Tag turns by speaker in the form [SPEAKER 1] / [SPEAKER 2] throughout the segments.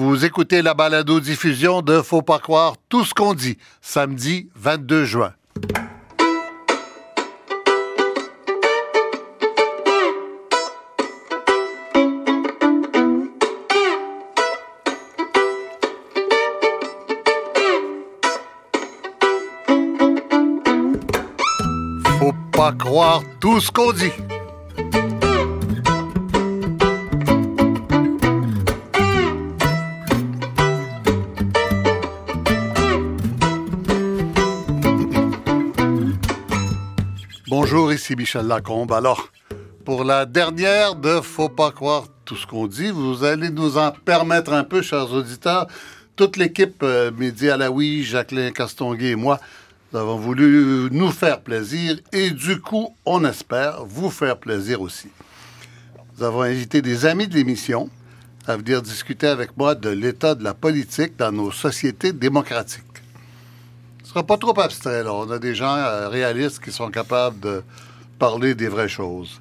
[SPEAKER 1] Vous écoutez la balado-diffusion de Faut pas croire tout ce qu'on dit, samedi 22 juin. Faut pas croire tout ce qu'on dit. Ici Michel Lacombe. Alors, pour la dernière de Faut pas croire tout ce qu'on dit, vous allez nous en permettre un peu, chers auditeurs. Toute l'équipe euh, Mehdi Alaoui, Jacqueline Castonguay et moi, nous avons voulu nous faire plaisir et du coup, on espère vous faire plaisir aussi. Nous avons invité des amis de l'émission à venir discuter avec moi de l'état de la politique dans nos sociétés démocratiques. Ce sera pas trop abstrait, là. On a des gens euh, réalistes qui sont capables de parler des vraies choses.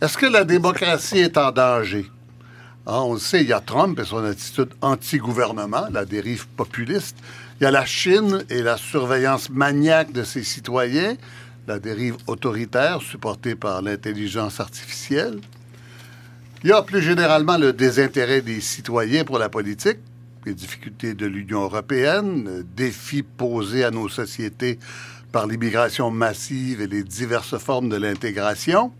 [SPEAKER 1] Est-ce que la démocratie est en danger? Hein, on le sait, il y a Trump et son attitude anti-gouvernement, la dérive populiste. Il y a la Chine et la surveillance maniaque de ses citoyens, la dérive autoritaire supportée par l'intelligence artificielle. Il y a plus généralement le désintérêt des citoyens pour la politique, les difficultés de l'Union européenne, le défi posé à nos sociétés par l'immigration massive et les diverses formes de l'intégration.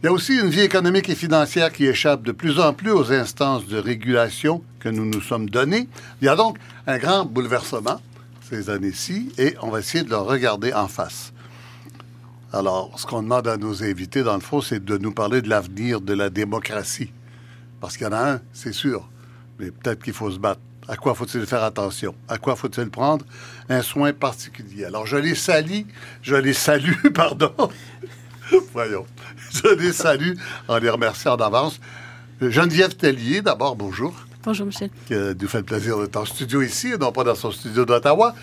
[SPEAKER 1] Il y a aussi une vie économique et financière qui échappe de plus en plus aux instances de régulation que nous nous sommes données. Il y a donc un grand bouleversement ces années-ci et on va essayer de le regarder en face. Alors, ce qu'on demande à nos invités, dans le fond, c'est de nous parler de l'avenir de la démocratie. Parce qu'il y en a un, c'est sûr, mais peut-être qu'il faut se battre. À quoi faut-il faire attention? À quoi faut-il prendre un soin particulier? Alors, je les salue, je les salue, pardon. Voyons. Je les salue en les remerciant d'avance. Geneviève Tellier, d'abord, bonjour.
[SPEAKER 2] Bonjour, Michel.
[SPEAKER 1] Qui nous fait le plaisir d'être en studio ici, et non pas dans son studio d'Ottawa.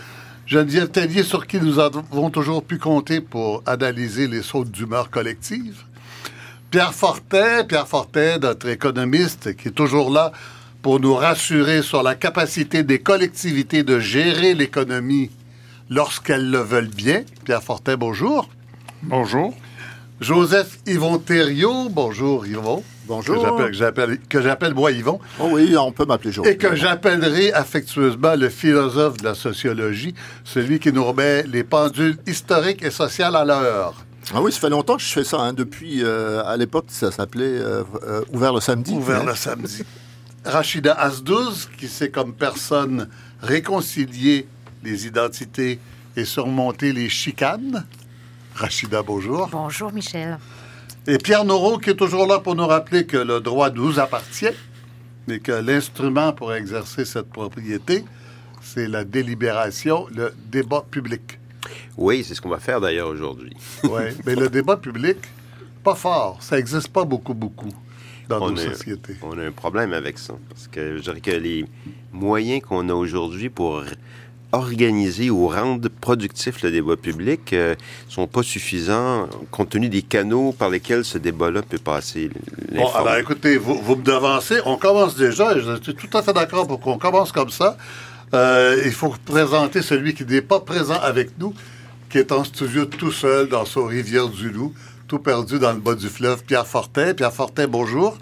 [SPEAKER 1] Geneviève Tellier, sur qui nous avons toujours pu compter pour analyser les sautes d'humeur collective. Pierre Fortin, Pierre Fortin, notre économiste, qui est toujours là pour nous rassurer sur la capacité des collectivités de gérer l'économie lorsqu'elles le veulent bien. Pierre Fortin, bonjour.
[SPEAKER 3] Bonjour.
[SPEAKER 1] Joseph Yvon Thériault, bonjour Yvon.
[SPEAKER 3] Bonjour.
[SPEAKER 1] Que j'appelle- Que j'appelle moi Yvon.
[SPEAKER 3] Oh oui, on peut m'appeler Joseph.
[SPEAKER 1] Et que j'appellerai affectueusement le philosophe de la sociologie, celui qui nous remet les pendules historiques et sociales à l'heure.
[SPEAKER 3] Ah oui, ça fait longtemps que je fais ça. hein. Depuis, euh, à l'époque, ça s'appelait euh, euh, Ouvert le samedi.
[SPEAKER 1] Ouvert
[SPEAKER 3] hein.
[SPEAKER 1] le samedi. Rachida Asdouz, qui sait comme personne réconcilier les identités et surmonter les chicanes. Rachida, bonjour.
[SPEAKER 2] Bonjour, Michel.
[SPEAKER 1] Et Pierre Noreau, qui est toujours là pour nous rappeler que le droit nous appartient, mais que l'instrument pour exercer cette propriété, c'est la délibération, le débat public.
[SPEAKER 4] Oui, c'est ce qu'on va faire d'ailleurs aujourd'hui.
[SPEAKER 1] Oui, mais le débat public, pas fort. Ça n'existe pas beaucoup, beaucoup dans
[SPEAKER 4] On
[SPEAKER 1] nos
[SPEAKER 4] a-
[SPEAKER 1] sociétés.
[SPEAKER 4] On a un problème avec ça. Parce que je dirais que les moyens qu'on a aujourd'hui pour organiser ou rendre productif le débat public ne sont pas suffisants compte tenu des canaux par lesquels ce débat-là peut passer.
[SPEAKER 1] Bon, alors écoutez, vous, vous me devancez. On commence déjà, et je suis tout à fait d'accord pour qu'on commence comme ça. Euh, il faut présenter celui qui n'est pas présent avec nous, qui est en studio tout seul dans son Rivière-du-Loup, tout perdu dans le bas du fleuve, Pierre Fortin. Pierre Fortin, bonjour.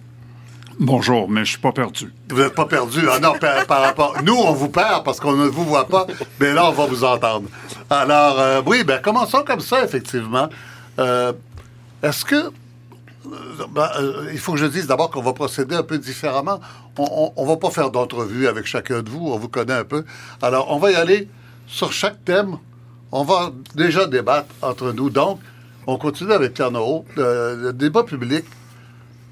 [SPEAKER 5] Bonjour, mais je suis pas perdu.
[SPEAKER 1] Vous n'êtes pas perdu. Ah non, par, par rapport. Nous, on vous perd parce qu'on ne vous voit pas, mais là, on va vous entendre. Alors, euh, oui, ben, commençons comme ça, effectivement. Euh, Est-ce que. euh, ben, euh, il faut que je dise d'abord qu'on va procéder un peu différemment. On ne va pas faire d'entrevue avec chacun de vous, on vous connaît un peu. Alors, on va y aller sur chaque thème. On va déjà débattre entre nous. Donc, on continue avec Pierre Noreau. Euh, le débat public,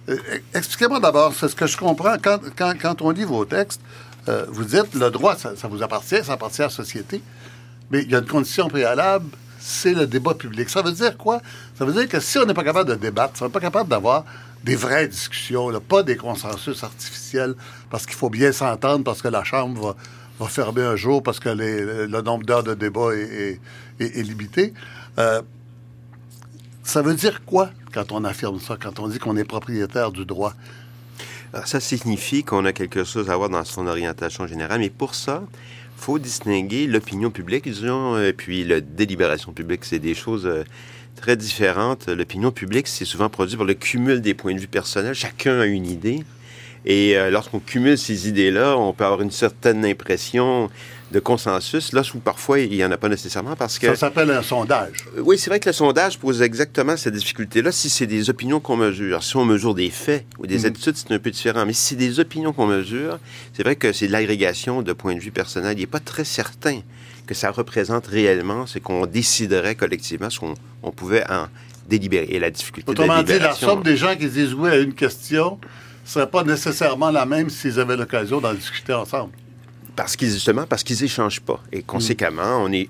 [SPEAKER 1] euh, Expliquez-moi d'abord, c'est ce que je comprends. Quand, on lit vos textes, euh, vous dites le droit, ça, vous appartient, ça appartient à la société. Mais il y a une condition préalable, c'est le débat public. Ça veut dire quoi? Ça veut dire que si on n'est pas capable de débattre, si on n'est pas capable d'avoir des vraies discussions, pas des consensus artificiels, parce qu'il faut bien s'entendre, parce que la Chambre va, fermer un jour, parce que le nombre d'heures de débat est, limité. Ça veut dire quoi quand on affirme ça, quand on dit qu'on est propriétaire du droit?
[SPEAKER 4] Alors, ça signifie qu'on a quelque chose à voir dans son orientation générale, mais pour ça, faut distinguer l'opinion publique, disons, et puis la délibération publique. C'est des choses euh, très différentes. L'opinion publique, c'est souvent produit par le cumul des points de vue personnels. Chacun a une idée. Et euh, lorsqu'on cumule ces idées-là, on peut avoir une certaine impression de consensus, là où parfois il n'y en a pas nécessairement parce que...
[SPEAKER 1] Ça s'appelle un sondage.
[SPEAKER 4] Euh, Oui, c'est vrai que le sondage pose exactement cette difficulté-là. Si c'est des opinions qu'on mesure, si on mesure des faits ou des
[SPEAKER 1] Mhm.
[SPEAKER 4] attitudes, c'est un peu différent. Mais si c'est des opinions qu'on mesure, c'est vrai que c'est de l'agrégation de points de vue personnels. Il n'est pas très certain que ça représente réellement ce qu'on déciderait collectivement, ce qu'on on pouvait en délibérer. Et la difficulté de
[SPEAKER 1] Autrement
[SPEAKER 4] la
[SPEAKER 1] dit, la somme des gens qui disent oui à une question ne serait pas nécessairement la même s'ils avaient l'occasion d'en discuter ensemble.
[SPEAKER 4] Parce qu'ils, justement, parce qu'ils échangent pas. Et conséquemment, on est,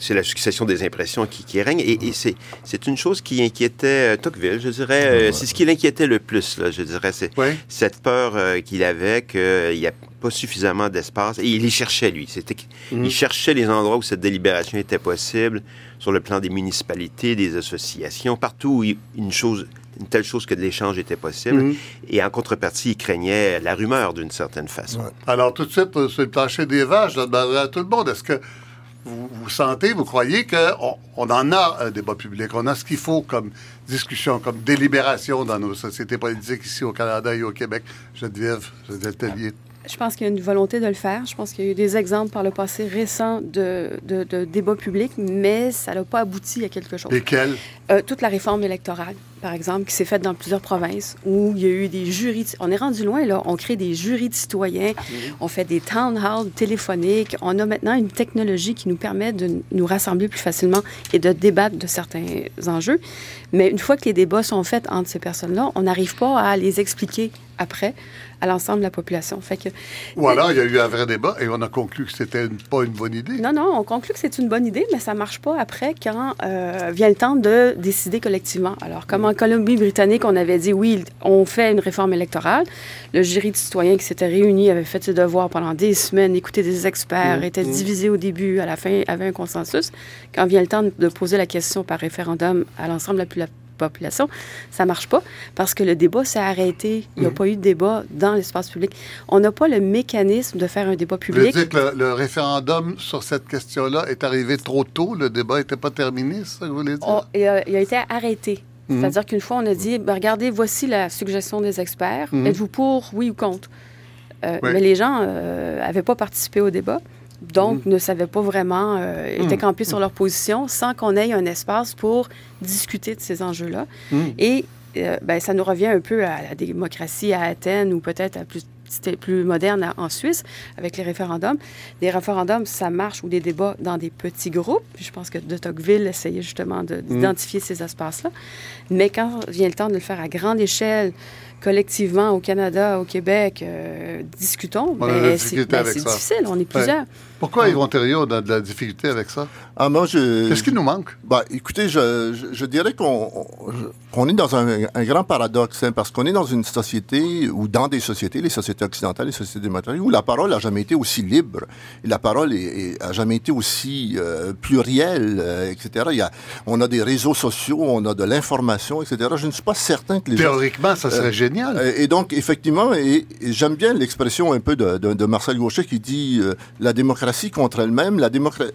[SPEAKER 4] c'est la succession des impressions qui, qui règne. Et, et c'est, c'est une chose qui inquiétait euh, Tocqueville, je dirais. euh, C'est ce qui l'inquiétait le plus, là, je dirais. C'est cette peur euh, qu'il avait qu'il n'y a pas suffisamment d'espace. Et il les cherchait, lui. C'était, qu'- Il cherchait les endroits où cette délibération était possible, sur le plan des municipalités, des associations, partout où il- une chose une telle chose que de l'échange était possible.
[SPEAKER 1] Mhm.
[SPEAKER 4] Et en contrepartie, il craignait la rumeur d'une certaine façon.
[SPEAKER 1] Alors, tout de suite, euh, sur le plancher des vaches, je demanderai à tout le monde, est-ce que vous, vous sentez, vous croyez qu'on on en a un débat public, on a ce qu'il faut comme discussion, comme délibération dans nos sociétés politiques ici au Canada et au Québec? Geneviève, Geneviève Tellier.
[SPEAKER 2] Je pense qu'il y a une volonté de le faire. Je pense qu'il y a eu des exemples par le passé récent de, de, de débats publics, mais ça n'a pas abouti à quelque chose.
[SPEAKER 1] Lesquels?
[SPEAKER 2] Euh, toute la réforme électorale, par exemple, qui s'est faite dans plusieurs provinces, où il y a eu des jurys. de- On est rendu loin, là. On crée des jurys de citoyens, on fait des town halls téléphoniques. On a maintenant une technologie qui nous permet de nous rassembler plus facilement et de débattre de certains enjeux. Mais une fois que les débats sont faits entre ces personnes-là, on n'arrive pas à les expliquer après à l'ensemble de la population. Fait que
[SPEAKER 1] Ou alors, il y a eu un vrai débat et on a conclu que c'était pas une bonne idée.
[SPEAKER 2] non, non, on conclut que c'est une bonne idée, mais ça marche pas après quand euh, vient le temps de décider collectivement. Alors, comme en Colombie-Britannique, on avait dit oui, on fait une réforme électorale. Le jury de citoyens qui s'était réuni avait fait ses devoirs pendant des semaines, écouté des experts, était divisé au début, à la fin, avait un consensus. Quand vient le temps de poser la question par référendum à l'ensemble de la popula- population, ça marche pas parce que le débat s'est arrêté. Il n'y a pas eu de débat dans l'espace public. On n'a pas le mécanisme de faire un débat
[SPEAKER 1] Vous
[SPEAKER 2] public.
[SPEAKER 1] dire que le, le référendum sur cette question-là est arrivé trop tôt, le débat n'était pas terminé, c'est ça que vous voulez dire?
[SPEAKER 2] On- il, a, il a été arrêté. C'est-à-dire qu'une fois, on a dit, ben, regardez, voici la suggestion des experts.
[SPEAKER 1] Mhm.
[SPEAKER 2] Êtes-vous pour, oui ou contre? Euh,
[SPEAKER 1] Oui.
[SPEAKER 2] Mais les gens n'avaient pas participé au débat, donc ne savaient pas vraiment, euh, étaient campés sur leur position sans qu'on ait un espace pour discuter de ces enjeux-là. Et euh, ben, ça nous revient un peu à la démocratie à Athènes ou peut-être à plus c'était plus moderne à- en Suisse avec les référendums. Des référendums, ça marche ou des débats dans des petits groupes. Je pense que de Tocqueville essayait justement de- d'identifier ces espaces-là. Mais quand vient le temps de le faire à grande échelle, collectivement au Canada, au Québec, euh, discutons. Ben, ben, c'est
[SPEAKER 1] ça.
[SPEAKER 2] difficile, on est plusieurs.
[SPEAKER 1] Pourquoi Yvon Thériault a de la difficulté avec ça?
[SPEAKER 3] Ah, moi, je...
[SPEAKER 1] Qu'est-ce qui nous manque?
[SPEAKER 3] Bah, écoutez, je, je, je dirais qu'on on- qu'on est dans un, un grand paradoxe, hein, parce qu'on est dans une société, ou dans des sociétés, les sociétés occidentales, les sociétés démocratiques, où la parole n'a jamais été aussi libre, et la parole est, est- a jamais été aussi euh, plurielle, euh, etc. Il y a, on a des réseaux sociaux, on a de l'information, etc. Je ne suis pas certain que les gens...
[SPEAKER 1] Théoriquement, ça serait génial.
[SPEAKER 3] Euh, Et donc, effectivement, et, et j'aime bien l'expression un peu de, de, de Marcel Gauchet qui dit la démocratie contre elle-même. La démocratie,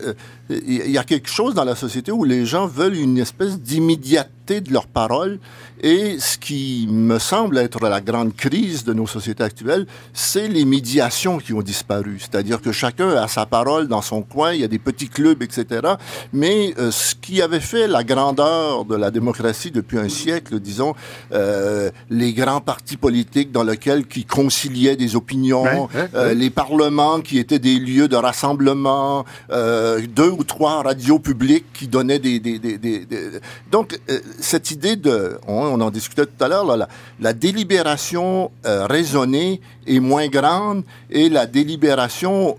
[SPEAKER 3] il y a quelque chose dans la société où les gens veulent une espèce d'immédiateté de leur parole. Et ce qui me semble être la grande crise de nos sociétés actuelles, c'est les médiations qui ont disparu. C'est-à-dire que chacun a sa parole dans son coin, il y a des petits clubs, etc. Mais euh, ce qui avait fait la grandeur de la démocratie depuis un siècle, disons, euh, les grands partis politiques dans lesquels qui conciliaient des opinions,
[SPEAKER 1] Ouais, ouais,
[SPEAKER 3] euh,
[SPEAKER 1] ouais.
[SPEAKER 3] les parlements qui étaient des lieux de rassemblement, euh, deux ou trois radios publiques qui donnaient des... des, des, des- des- Donc, euh, cette idée de... On, on en discutait tout à l'heure, la, la délibération euh, raisonnée est moins grande et la délibération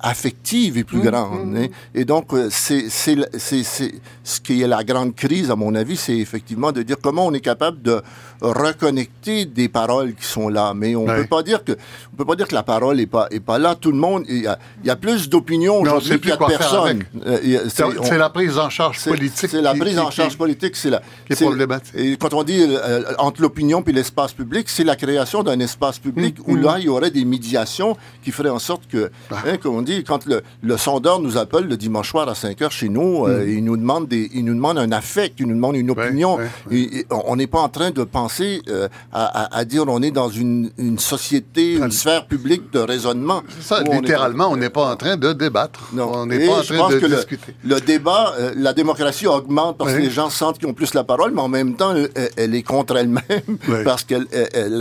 [SPEAKER 3] affective est plus
[SPEAKER 1] Mmh,
[SPEAKER 3] grande. hein. Et donc, c'est- ce qui est la grande crise, à mon avis, c'est effectivement de dire comment on est capable de reconnecter des paroles qui sont là. Mais on
[SPEAKER 1] Ouais.
[SPEAKER 3] peut pas dire que on peut pas dire que la parole est pas est pas là. Tout le monde, il y a, il y a plus d'opinions aujourd'hui qu'il y a
[SPEAKER 1] plus
[SPEAKER 3] de personnes. Euh,
[SPEAKER 1] C'est la prise en charge politique.
[SPEAKER 3] C'est la prise
[SPEAKER 1] qui-
[SPEAKER 3] en charge politique, c'est la.
[SPEAKER 1] qui est
[SPEAKER 3] c'est-
[SPEAKER 1] problématique.
[SPEAKER 3] Et quand on dit euh, entre l'opinion puis l'espace public, c'est la création d'un espace public
[SPEAKER 1] Mmh,
[SPEAKER 3] où là il y aurait des médiations qui feraient en sorte que,
[SPEAKER 1] Ah.
[SPEAKER 3] hein, comme on dit, quand le, le sondeur nous appelle le dimanche soir à 5 heures chez nous, euh, il nous demande des, il nous demande un affect, il nous demande une.
[SPEAKER 1] Ouais,
[SPEAKER 3] opinion.
[SPEAKER 1] ouais,
[SPEAKER 3] Et- et on n'est pas en train de penser euh, à, dire on est dans une, une société, une sphère publique de raisonnement.
[SPEAKER 1] Ça, littéralement, on n'est pas en train de débattre.
[SPEAKER 3] non.
[SPEAKER 1] On n'est pas en
[SPEAKER 3] je
[SPEAKER 1] train
[SPEAKER 3] pense
[SPEAKER 1] de
[SPEAKER 3] que le-
[SPEAKER 1] discuter.
[SPEAKER 3] Le, débat, euh, la démocratie augmente parce
[SPEAKER 1] Oui.
[SPEAKER 3] que les gens sentent qu'ils ont plus la parole, mais en même temps, elle, elle est contre elle-même
[SPEAKER 1] Oui.
[SPEAKER 3] parce que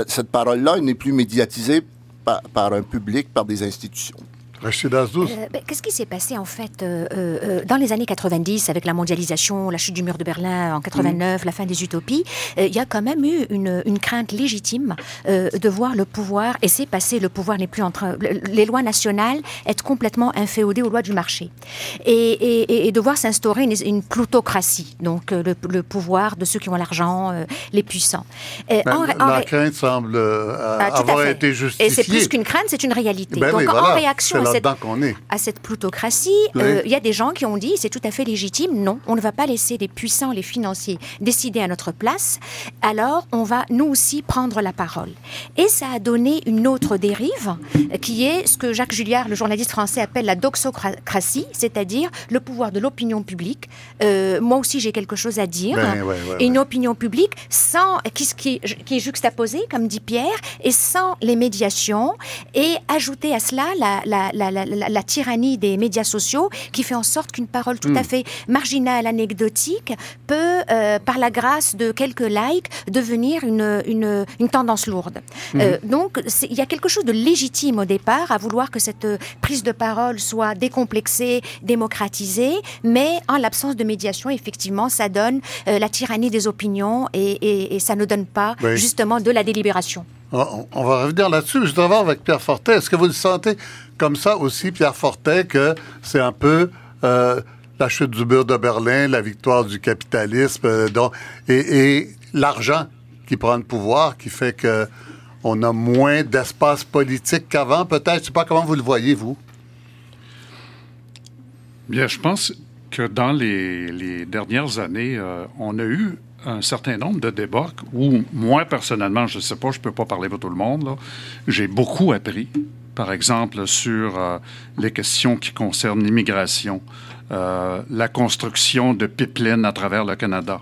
[SPEAKER 3] cette parole-là n'est plus médiatisée par, par un public, par des institutions.
[SPEAKER 6] Euh, ben, Qu'est-ce qui s'est passé en fait euh, euh, euh, dans les années 90 avec la mondialisation, la chute du mur de Berlin en 89, la fin des utopies euh, Il y a quand même eu une, une crainte légitime euh, de voir le pouvoir, et c'est passé, le pouvoir n'est plus en train, le- les lois nationales être complètement inféodées aux lois du marché, et, et- et de voir s'instaurer une, une plutocratie, donc le, le pouvoir de ceux qui ont l'argent, euh, les puissants.
[SPEAKER 1] Ben,
[SPEAKER 6] en ré- en
[SPEAKER 1] la crainte semble
[SPEAKER 6] Ah,
[SPEAKER 1] avoir été justifiée.
[SPEAKER 6] Et c'est plus qu'une crainte, c'est une réalité.
[SPEAKER 1] Ben
[SPEAKER 6] Donc
[SPEAKER 1] oui,
[SPEAKER 6] en
[SPEAKER 1] voilà,
[SPEAKER 6] réaction cette
[SPEAKER 1] est.
[SPEAKER 6] à cette plutocratie,
[SPEAKER 1] Oui.
[SPEAKER 6] euh, il y a des gens qui ont dit, c'est tout à fait légitime, non, on ne va pas laisser les puissants, les financiers décider à notre place, alors on va nous aussi prendre la parole. Et ça a donné une autre dérive, qui est ce que Jacques Julliard, le journaliste français, appelle la doxocratie, c'est-à-dire le pouvoir de l'opinion publique. Euh, moi aussi, j'ai quelque chose à dire.
[SPEAKER 1] Ben, ouais, ouais,
[SPEAKER 6] et une opinion publique sans, qui, qui, qui est juxtaposée, comme dit Pierre, et sans les médiations, et ajouter à cela la, la, la, la, la- la tyrannie des médias sociaux qui fait en sorte qu'une parole tout
[SPEAKER 1] Hmm.
[SPEAKER 6] à fait marginale, anecdotique, peut, euh, par la grâce de quelques likes, devenir une, une, une tendance lourde.
[SPEAKER 1] Hmm.
[SPEAKER 6] Euh, donc, il y a quelque chose de légitime au départ à vouloir que cette euh, prise de parole soit décomplexée, démocratisée, mais en l'absence de médiation, effectivement, ça donne euh, la tyrannie des opinions et, et- et ça ne donne pas
[SPEAKER 1] Oui.
[SPEAKER 6] justement de la délibération.
[SPEAKER 1] On, on va revenir là-dessus. Je dois voir avec Pierre Fortet. Est-ce que vous le sentez comme ça aussi, Pierre Fortet, que c'est un peu euh, la chute du mur de Berlin, la victoire du capitalisme euh, et, l'argent qui prend le pouvoir, qui fait que on a moins d'espace politique qu'avant, peut-être? Je sais pas comment vous le voyez, vous.
[SPEAKER 5] Bien, je pense que dans les, les dernières années, euh, on a eu un certain nombre de débats où, moi, personnellement, je ne sais pas, je ne peux pas parler pour tout le monde, j'ai beaucoup appris. Par exemple, sur euh, les questions qui concernent l'immigration, euh, la construction de pipelines à travers le Canada.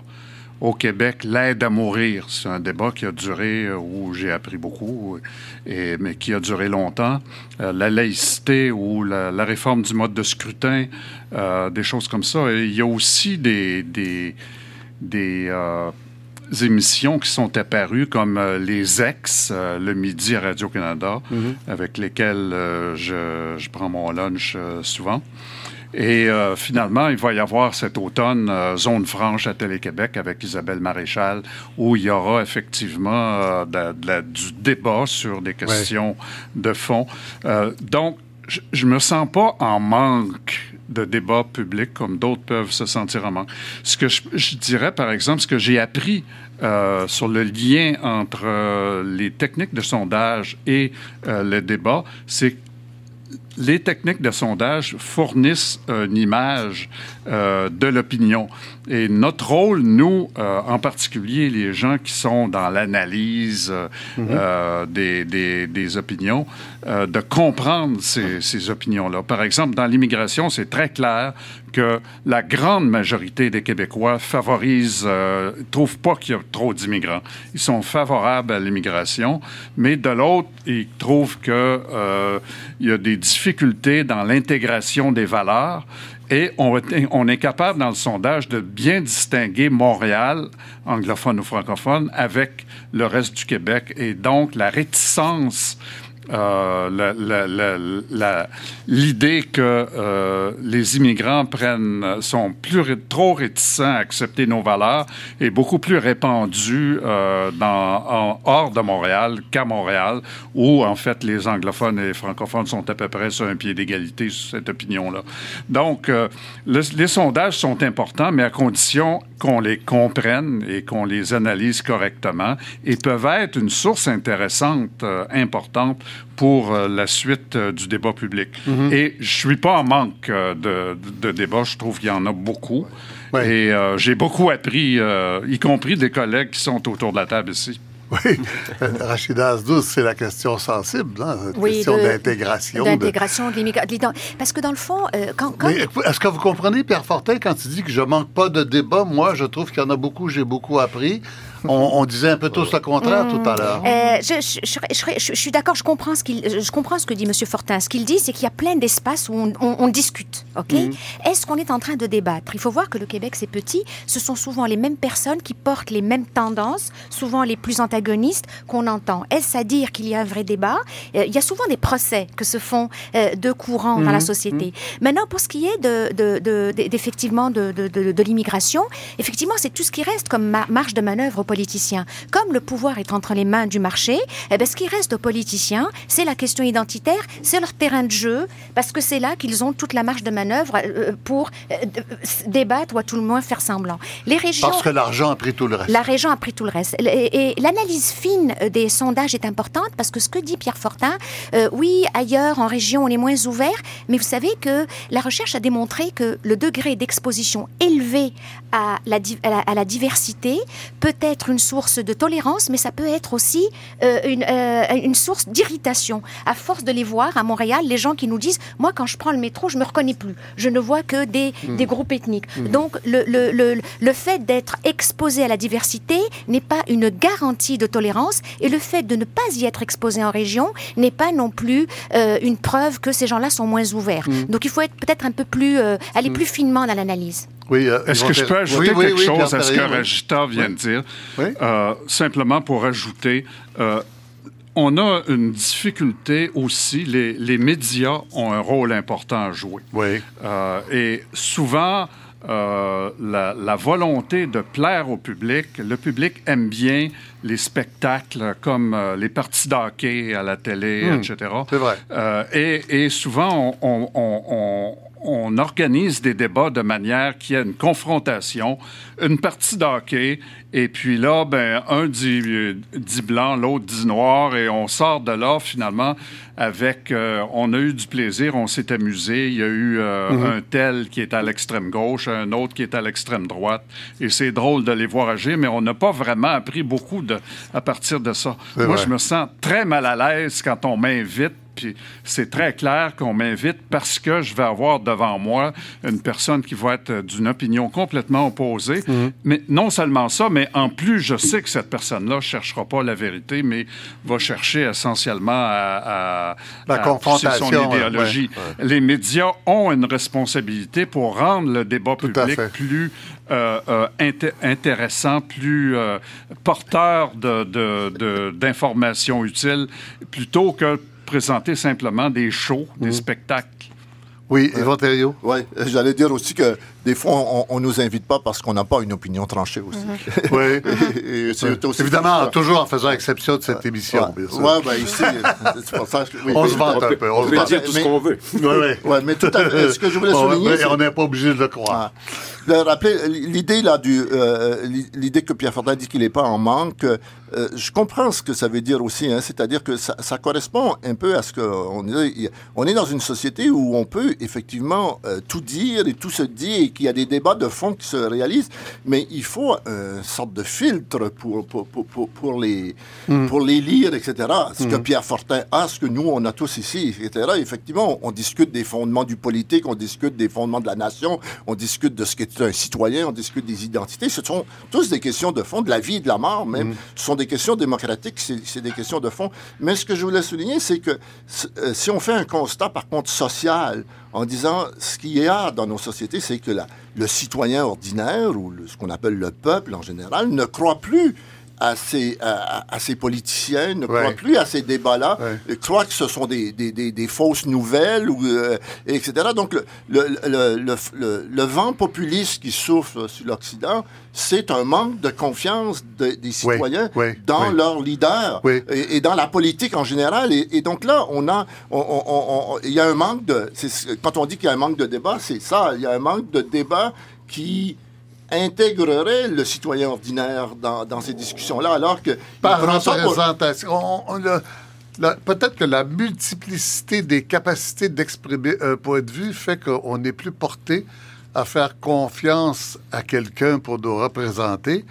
[SPEAKER 5] Au Québec, l'aide à mourir, c'est un débat qui a duré, euh, où j'ai appris beaucoup, mais qui a duré longtemps. La laïcité ou la, réforme du mode de scrutin, des choses comme ça. Il y a aussi des, des euh, émissions qui sont apparues comme euh, Les Ex, euh, le midi à Radio-Canada, avec lesquelles je, je prends mon lunch souvent. Et finalement, il va y avoir cet automne Zone franche à Télé-Québec avec Isabelle Maréchal, où il y aura effectivement de- de la- du débat sur des questions de fond. Donc, je, je me sens pas en manque de débat public comme d'autres peuvent se sentir en manque. Ce que je, dirais, par exemple, ce que j'ai appris euh, sur le lien entre euh, les techniques de sondage et euh, le débat, c'est les techniques de sondage fournissent une image euh, de l'opinion. Et notre rôle, nous, euh, en particulier les gens qui sont dans l'analyse euh, euh, des, des- des opinions, de comprendre ces, ces opinions-là. Par exemple, dans l'immigration, c'est très clair que la grande majorité des Québécois favorisent, euh, trouvent pas qu'il y a trop d'immigrants. Ils sont favorables à l'immigration, mais de l'autre, ils trouvent que euh, il y a des difficultés dans l'intégration des valeurs. Et on, est capable, dans le sondage, de bien distinguer Montréal, anglophone ou francophone, avec le reste du Québec. Et donc, la réticence euh, l'idée que euh, les immigrants sont plus, trop réticents à accepter nos valeurs est beaucoup plus répandue euh, dans, hors de Montréal qu'à Montréal, où en fait les anglophones et les francophones sont à peu près sur un pied d'égalité sur cette opinion-là. Donc, les sondages sont importants, mais à condition qu'on les comprenne et qu'on les analyse correctement et peuvent être une source intéressante, importante pour euh, la suite euh, du débat public. Mhm. Et je suis pas en manque euh, de, de, débat. Je trouve qu'il y en a beaucoup. Et j'ai beaucoup appris, y compris des collègues qui sont autour de la table ici.
[SPEAKER 1] Oui, Rachida Asdouz, c'est la question sensible, hein, la question d'intégration.
[SPEAKER 6] D'intégration, de, l'immigration. Parce que dans le fond, quand.
[SPEAKER 1] Est-ce que vous comprenez, Pierre Fortin, quand il dit que je manque pas de débat, moi, je trouve qu'il y en a beaucoup, j'ai beaucoup appris. On, disait un peu tous le contraire tout à l'heure.
[SPEAKER 6] Euh, je, suis d'accord, je comprends ce qu'il, je comprends ce que dit M. Fortin. Ce qu'il dit, c'est qu'il y a plein d'espaces où on, discute. Ok mm. Est-ce qu'on est en train de débattre? Il faut voir que le Québec c'est petit. Ce sont souvent les mêmes personnes qui portent les mêmes tendances, souvent les plus antagonistes qu'on entend. Est-ce à dire qu'il y a un vrai débat? Euh, Il y a souvent des procès que se font euh, de courant dans la mm. société. Mm. Maintenant, pour ce qui est de, d'effectivement de, de, l'immigration, effectivement, c'est tout ce qui reste comme marge de manœuvre politiciens. Comme le pouvoir est entre les mains du marché, eh bien, ce qui reste aux politiciens, c'est la question identitaire, c'est leur terrain de jeu, parce que c'est là qu'ils ont toute la marge de manœuvre euh, pour euh, débattre ou à tout le moins faire semblant.
[SPEAKER 1] Les régions, parce que l'argent a pris tout le reste.
[SPEAKER 6] L'argent a pris tout le reste. Et, l'analyse fine des sondages est importante parce que ce que dit Pierre Fortin, euh, oui, ailleurs, en région, on est moins ouvert, mais vous savez que la recherche a démontré que le degré d'exposition élevé à la, à la diversité peut être une source de tolérance, mais ça peut être aussi euh, une, euh, une, source d'irritation. À force de les voir à Montréal, les gens qui nous disent Moi, quand je prends le métro, je me reconnais plus. Je ne vois que des, des groupes ethniques. Hmm. Donc, le, le, le, fait d'être exposé à la diversité n'est pas une garantie de tolérance, et le fait de ne pas y être exposé en région n'est pas non plus euh, une preuve que ces gens-là sont moins ouverts. Hmm. Donc, il faut être peut-être un peu plus, aller plus finement dans l'analyse.
[SPEAKER 5] Euh, Est-ce que je peux ajouter quelque chose à ce que Rajita vient de dire? Euh, simplement pour ajouter, euh, on a une difficulté aussi. Les, les, médias ont un rôle important à jouer.
[SPEAKER 1] Oui.
[SPEAKER 5] et souvent, la, la, volonté de plaire au public. Le public aime bien les spectacles comme les parties d'hockey à la télé,
[SPEAKER 1] hmm.
[SPEAKER 5] etc.
[SPEAKER 1] C'est vrai.
[SPEAKER 5] et, et, souvent, on, on, on, on organise des débats de manière qu'il y ait une confrontation, une partie d'hockey, et puis là, ben, un dit, dit blanc, l'autre dit noir, et on sort de là finalement avec, euh, on a eu du plaisir, on s'est amusé, il y a eu euh, mhm. un tel qui est à l'extrême gauche, un autre qui est à l'extrême droite, et c'est drôle de les voir agir, mais on n'a pas vraiment appris beaucoup de, à partir de ça. Moi, je me sens très mal à l'aise quand on m'invite puis c'est très clair qu'on m'invite parce que je vais avoir devant moi une personne qui va être d'une opinion complètement opposée. Mhm. Mais non seulement ça, mais en plus, je sais que cette personne-là ne cherchera pas la vérité, mais va chercher essentiellement à,
[SPEAKER 1] la confrontation,
[SPEAKER 5] son idéologie. Les médias ont une responsabilité pour rendre le débat public plus euh, euh, intéressant, plus euh, porteur d'informations de, de, utiles, plutôt que présenter simplement des shows, des mmh. spectacles.
[SPEAKER 1] Oui, Yvon
[SPEAKER 3] Oui, j'allais dire aussi que des fois, on ne nous invite pas parce qu'on n'a pas une opinion tranchée aussi.
[SPEAKER 1] Mhm. oui. Évidemment, toujours en faisant exception de cette émission.
[SPEAKER 3] Oui, ben ici,
[SPEAKER 1] c'est pour ça que, On se vante un peu.
[SPEAKER 4] On, peut dire tout ce qu'on veut.
[SPEAKER 3] Oui, oui. Ouais, mais tout à fait. Ce que je voulais souligner.
[SPEAKER 1] on n'est pas obligé de le croire.
[SPEAKER 3] rappeler l'idée là du euh, l'idée que Pierre Fortin dit qu'il n'est pas en manque. Euh, je comprends ce que ça veut dire aussi, hein, c'est-à-dire que ça, ça, correspond un peu à ce qu'on est. On est dans une société où on peut effectivement euh, tout dire et tout se dire qu'il y a des débats de fond qui se réalisent, mais il faut une sorte de filtre pour, pour, pour, pour les, mm. pour les lire, etc. Ce que mm. Pierre Fortin a, ce que nous, on a tous ici, etc. Effectivement, on discute des fondements du politique, on discute des fondements de la nation, on discute de ce qu'est un citoyen, on discute des identités. Ce sont tous des questions de fond, de la vie et de la mort même. Mm. Ce sont des questions démocratiques, c'est des questions de fond. Mais ce que je voulais souligner, c'est que euh, si on fait un constat, par contre, social, en disant ce qu'il y a dans nos sociétés, c'est que le citoyen ordinaire, ou ce qu'on appelle le peuple en général, ne croit plus à ces, à, à ces politiciens, ne
[SPEAKER 1] Ouais.
[SPEAKER 3] croient plus à ces débats-là,
[SPEAKER 1] Ouais.
[SPEAKER 3] croient que ce sont des, des, des, des fausses nouvelles, ou, euh, etc. Donc, le, le, le, le, vent populiste qui souffle sur l'Occident, c'est un manque de confiance de- des citoyens dans leurs leaders et, et dans la politique en général. Et, et donc là, on a, on- on- on- on- il y a un manque de. Quand on dit qu'il y a un manque de débat, c'est ça. Il y a un manque de débat qui intégrerait le citoyen ordinaire dans, dans ces discussions-là, alors que
[SPEAKER 1] Par
[SPEAKER 3] pour-
[SPEAKER 1] représentation. On- on- Peut-être que la multiplicité des capacités d'exprimer un point de vue fait qu'on est plus porté à faire confiance à quelqu'un pour nous représenter,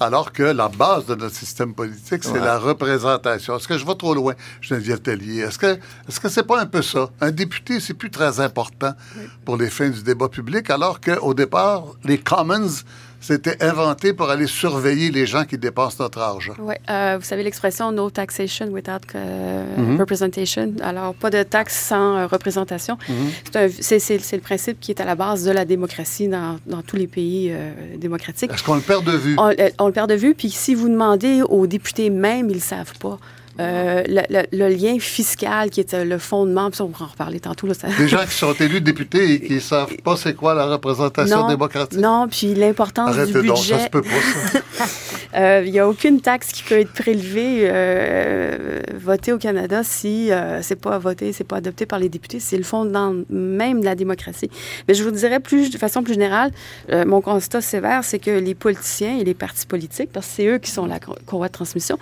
[SPEAKER 1] alors que la base de notre système politique, c'est
[SPEAKER 3] Ouais.
[SPEAKER 1] la représentation. Est-ce que je vais trop loin, Geneviève Tellier? Est-ce que est-ce que c'est pas un peu ça? Un député, c'est plus très important pour les fins du débat public, alors qu'au départ, les Commons, c'était inventé pour aller surveiller les gens qui dépensent notre argent.
[SPEAKER 2] Oui, vous savez l'expression no taxation without euh,
[SPEAKER 1] Mhm.
[SPEAKER 2] representation. Alors, pas de taxe sans euh, représentation.
[SPEAKER 1] Mhm.
[SPEAKER 2] C'est le principe qui est à la base de la démocratie dans, dans tous les pays euh, démocratiques.
[SPEAKER 1] Est-ce qu'on le perd de vue?
[SPEAKER 2] On, euh, on le perd de vue, puis si vous demandez aux députés même, ils ne savent pas. Euh, le, le- le lien fiscal qui est le fondement, puis ça, on va en reparler tantôt. Là, ça-
[SPEAKER 1] Des gens qui sont élus députés et qui ne savent pas c'est quoi la représentation
[SPEAKER 2] non,
[SPEAKER 1] démocratique.
[SPEAKER 2] non, puis l'importance du
[SPEAKER 1] Arrêtez donc, ça
[SPEAKER 2] budget.
[SPEAKER 1] se peut pas, ça.
[SPEAKER 2] Euh, Il n'y a aucune taxe qui peut être prélevée, euh, votée au Canada si euh, c'est pas voté, c'est pas adopté par les députés. C'est le fondement même de la démocratie. Mais je vous dirais plus, de façon plus générale, euh, mon constat sévère, c'est que les politiciens et les partis politiques, parce que c'est eux qui sont la courroie de transmission,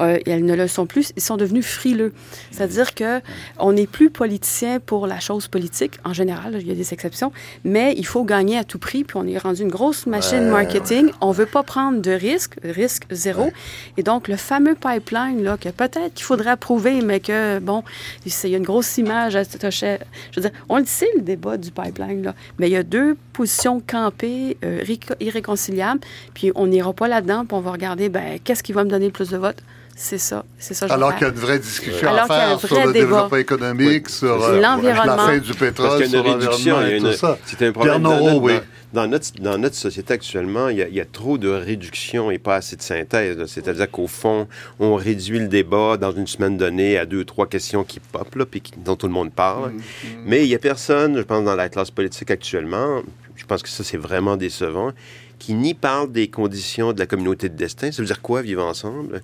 [SPEAKER 2] euh, et elles ne le sont plus, ils sont devenus frileux. C'est-à-dire que on n'est plus politicien pour la chose politique en général. Il y a des exceptions, mais il faut gagner à tout prix. Puis on est rendu une grosse machine marketing. On veut pas prendre de risques, risque zéro. Et donc le fameux pipeline là que peut-être qu'il faudrait approuver, mais que bon, il y a une grosse image à attacher. Je veux dire, on le sait le débat du pipeline là, mais il y a deux positions campées euh, irréconciliables. Puis on n'ira pas là-dedans. Puis on va regarder, ben qu'est-ce qui va me donner le plus de votes. C'est ça, c'est ça.
[SPEAKER 1] Alors qu'il y a une vraie discussion
[SPEAKER 2] Alors
[SPEAKER 1] à faire sur le
[SPEAKER 2] débat.
[SPEAKER 1] développement économique, sur euh,
[SPEAKER 2] L'environnement.
[SPEAKER 1] la fin du pétrole,
[SPEAKER 4] qu'il y a
[SPEAKER 1] sur l'environnement et tout ça.
[SPEAKER 4] c'est un problème.
[SPEAKER 1] Pierre
[SPEAKER 4] Dans,
[SPEAKER 1] Noro, oui.
[SPEAKER 4] dans, dans notre, dans notre société actuellement, il y, a, il y a trop de réduction et pas assez de synthèse. C'est-à-dire qu'au fond, on réduit le débat dans une semaine donnée à deux, trois questions qui pop, là, puis qui- dont tout le monde parle. Mais il y a personne, je pense, dans la classe politique actuellement, je pense que ça, c'est vraiment décevant, qui ni parle des conditions de la communauté de destin, ça veut dire quoi vivre ensemble,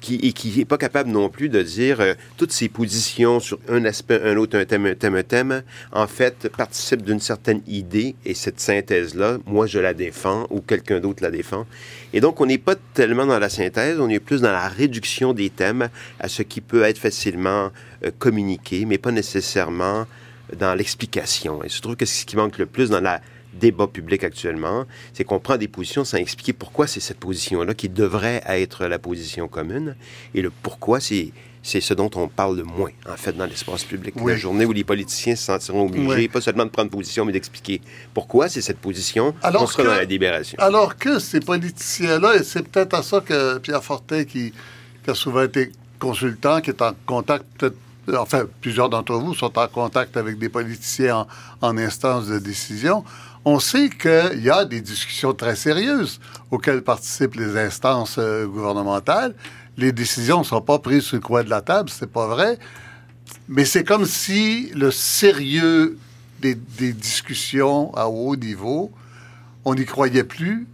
[SPEAKER 4] qui, et qui n'est pas capable non plus de dire euh, toutes ces positions sur un aspect, un autre, un thème, un thème, un thème, en fait, participent d'une certaine idée et cette synthèse-là, moi, je la défends ou quelqu'un d'autre la défend. Et donc, on n'est pas tellement dans la synthèse, on est plus dans la réduction des thèmes à ce qui peut être facilement euh, communiqué, mais pas nécessairement dans l'explication. Et je trouve que ce qui manque le plus dans la débat public actuellement, c'est qu'on prend des positions sans expliquer pourquoi c'est cette position-là qui devrait être la position commune et le pourquoi c'est c'est ce dont on parle le moins, en fait, dans l'espace public.
[SPEAKER 1] Oui.
[SPEAKER 4] La journée où les politiciens se sentiront obligés,
[SPEAKER 1] Oui.
[SPEAKER 4] pas seulement de prendre position, mais d'expliquer pourquoi c'est cette position,
[SPEAKER 1] Alors
[SPEAKER 4] on sera
[SPEAKER 1] que-
[SPEAKER 4] dans la délibération.
[SPEAKER 1] Alors que ces politiciens-là, et c'est peut-être à ça que Pierre Fortin, qui, qui a souvent été consultant, qui est en contact, peut-être, enfin, plusieurs d'entre vous sont en contact avec des politiciens en, en instance de décision, on sait qu'il y a des discussions très sérieuses auxquelles participent les instances euh, gouvernementales. Les décisions ne sont pas prises sur le coin de la table, c'est pas vrai. Mais c'est comme si le sérieux des, des discussions à haut niveau, on n'y croyait plus,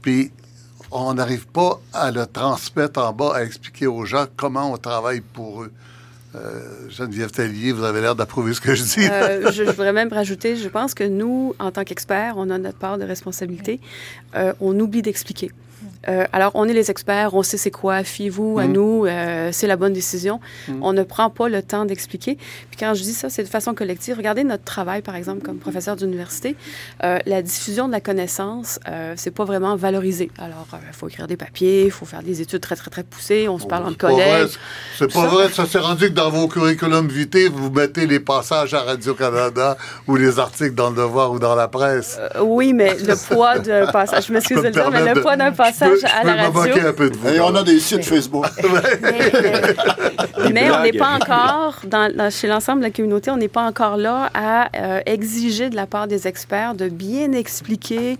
[SPEAKER 1] puis on n'arrive pas à le transmettre en bas, à expliquer aux gens comment on travaille pour eux. Euh, Geneviève Tellier, vous avez l'air d'approuver ce que je dis.
[SPEAKER 2] Euh, je, voudrais même rajouter, je pense que nous, en tant qu'experts, on a notre part de responsabilité. Euh, on oublie d'expliquer. Euh, alors, on est les experts, on sait c'est quoi, fiez-vous à
[SPEAKER 1] Mm.
[SPEAKER 2] nous, euh, c'est la bonne décision.
[SPEAKER 1] Mm.
[SPEAKER 2] On ne prend pas le temps d'expliquer. Puis quand je dis ça, c'est de façon collective. Regardez notre travail, par exemple, comme professeur d'université. Euh, la diffusion de la connaissance, c'est pas vraiment valorisé. Alors, il faut écrire des papiers, il faut faire des études très, très, très poussées, on se parle entre
[SPEAKER 1] C'est pas vrai,
[SPEAKER 2] collègues.
[SPEAKER 1] C'est pas vrai, ça s'est rendu que dans vos curriculum vitae, vous mettez les passages à Radio-Canada ou les articles dans le Devoir ou dans la presse.
[SPEAKER 2] Oui, mais le poids d'un passage, je m'excuse de le dire, mais le poids d'un passage
[SPEAKER 1] je
[SPEAKER 2] à
[SPEAKER 1] peux
[SPEAKER 2] la
[SPEAKER 1] me moquer
[SPEAKER 2] radio.
[SPEAKER 1] un peu de vous.
[SPEAKER 3] Et on a des sites Facebook.
[SPEAKER 6] Mais, euh,
[SPEAKER 2] Mais on n'est pas encore, dans, dans- chez l'ensemble de la communauté, on n'est pas encore là à euh, exiger de la part des experts de bien expliquer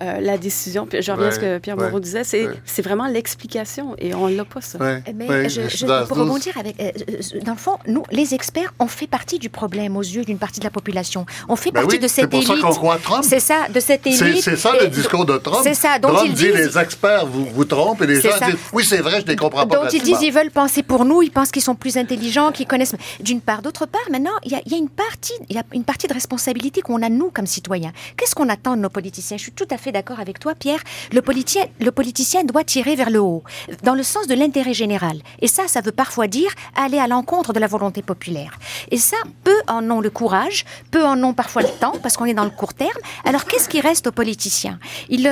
[SPEAKER 2] euh, la décision. Puis je reviens à ce que Pierre
[SPEAKER 1] ouais,
[SPEAKER 2] Moreau disait, c'est
[SPEAKER 1] ouais.
[SPEAKER 2] c'est vraiment l'explication et on l'a pas ça.
[SPEAKER 1] Ouais,
[SPEAKER 6] Mais
[SPEAKER 1] ouais,
[SPEAKER 6] je,
[SPEAKER 1] je
[SPEAKER 6] pour rebondir avec, euh, dans le fond, nous, les experts, on fait partie du problème aux yeux d'une partie de la population. On fait
[SPEAKER 1] Ben
[SPEAKER 6] partie
[SPEAKER 1] oui,
[SPEAKER 6] de
[SPEAKER 1] c'est
[SPEAKER 6] cette
[SPEAKER 1] pour ça
[SPEAKER 6] élite.
[SPEAKER 1] qu'on croit Trump.
[SPEAKER 6] C'est ça, de cette
[SPEAKER 1] C'est
[SPEAKER 6] élite.
[SPEAKER 1] c'est ça le discours de Trump.
[SPEAKER 6] C'est ça, dont
[SPEAKER 1] Trump
[SPEAKER 6] ils
[SPEAKER 1] dit
[SPEAKER 6] disent-
[SPEAKER 1] les experts vous, vous trompent et les
[SPEAKER 6] C'est
[SPEAKER 1] gens
[SPEAKER 6] ça.
[SPEAKER 1] disent oui, c'est vrai, je ne les comprends pas.
[SPEAKER 6] dont ils disent ils veulent penser pour nous, ils pensent qu'ils sont plus intelligents, qu'ils connaissent. D'une part, d'autre part, maintenant il y, a, il y a une partie, il y a une partie de responsabilité qu'on a nous comme citoyens. Qu'est-ce qu'on attend de nos politiciens? Je suis tout à fait d'accord avec toi, Pierre. Le politicien, le politicien doit tirer vers le haut, dans le sens de l'intérêt général. Et ça, ça veut parfois dire aller à l'encontre de la volonté populaire. Et ça, peu en ont le courage, peu en ont parfois le temps, parce qu'on est dans le court terme. Alors qu'est-ce qui reste aux politiciens? Il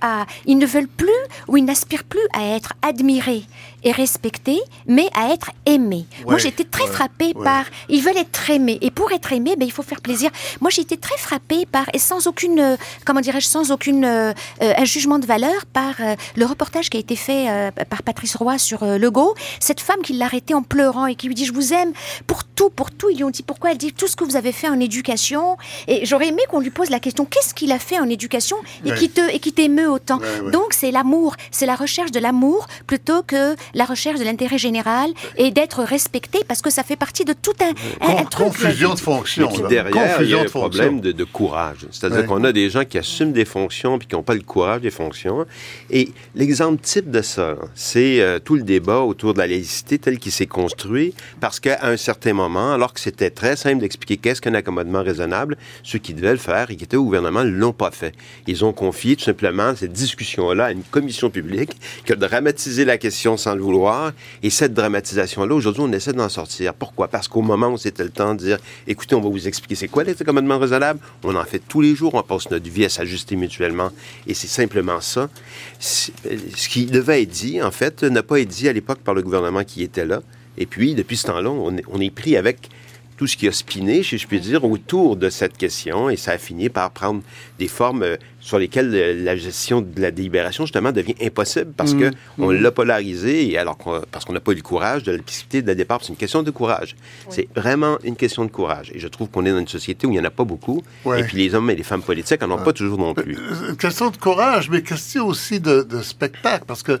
[SPEAKER 6] à, ils ne veulent plus ou ils n'aspirent plus à être admirés et respectés, mais à être aimés. Moi,
[SPEAKER 1] Ouais,
[SPEAKER 6] j'ai été très
[SPEAKER 1] ouais,
[SPEAKER 6] frappée
[SPEAKER 1] ouais.
[SPEAKER 6] par. Ils veulent être aimés. Et pour être aimés, ben, il faut faire plaisir. Moi, j'ai été très frappée par, et sans aucune, euh, comment dirais-je, sans aucune, euh, euh, un jugement de valeur, par euh, le reportage qui a été fait euh, par Patrice Roy sur Legault. Cette femme qui l'arrêtait en pleurant et qui lui dit Je vous aime pour tout, pour tout. Ils lui ont dit Pourquoi Elle dit Tout ce que vous avez fait en éducation? Et j'aurais aimé qu'on lui pose la question Qu'est-ce qu'il a fait en éducation et qui te et qui t'émeut autant? Donc, c'est l'amour. C'est la recherche de l'amour plutôt que la recherche de l'intérêt général et d'être respecté parce que ça fait partie de tout un, un- un
[SPEAKER 1] Con-
[SPEAKER 6] truc.
[SPEAKER 1] confusion de fonctions.
[SPEAKER 4] Puis
[SPEAKER 1] là.
[SPEAKER 4] derrière, il y
[SPEAKER 1] Confusion
[SPEAKER 4] a un
[SPEAKER 1] de fonctions.
[SPEAKER 4] problème de, de courage. C'est-à-dire
[SPEAKER 1] Ouais.
[SPEAKER 4] qu'on a des gens qui assument des fonctions puis qui n'ont pas le courage des fonctions. Et l'exemple type de ça, c'est euh, tout le débat autour de la laïcité tel qu'il s'est construit, parce qu'à un certain moment, alors que c'était très simple d'expliquer qu'est-ce qu'un accommodement raisonnable, ceux qui devaient le faire et qui étaient au gouvernement ne l'ont pas fait. Ils ont confié tout simplement cette discussion-là à une commission publique qui a dramatisé la question sans le vouloir. Et cette dramatisation-là, aujourd'hui, on essaie d'en sortir. Pourquoi? Parce qu'au moment où c'était le temps de dire, écoutez, on va vous expliquer c'est quoi les accommodements raisonnables, on en fait tous les jours, on passe notre vie à s'ajuster mutuellement. Et c'est simplement ça. Euh, Ce qui devait être dit, en fait, n'a pas été dit à l'époque par le gouvernement qui était là. Et puis, depuis ce temps-là, on est pris avec tout ce qui a spiné, si je puis dire, autour de cette question, et ça a fini par prendre des formes euh, sur lesquelles euh, la gestion de la délibération, justement, devient impossible parce que on l'a polarisé, et alors qu'on- parce qu'on n'a pas eu le courage de la discuter dès le départ. C'est une question de courage. C'est vraiment une question de courage. Et je trouve qu'on est dans une société où il n'y en a pas beaucoup,
[SPEAKER 1] Ouais.
[SPEAKER 4] et puis les hommes et les femmes politiques n'en ont pas toujours non plus.
[SPEAKER 1] Euh, Une question de courage, mais question aussi de, de spectacle, parce que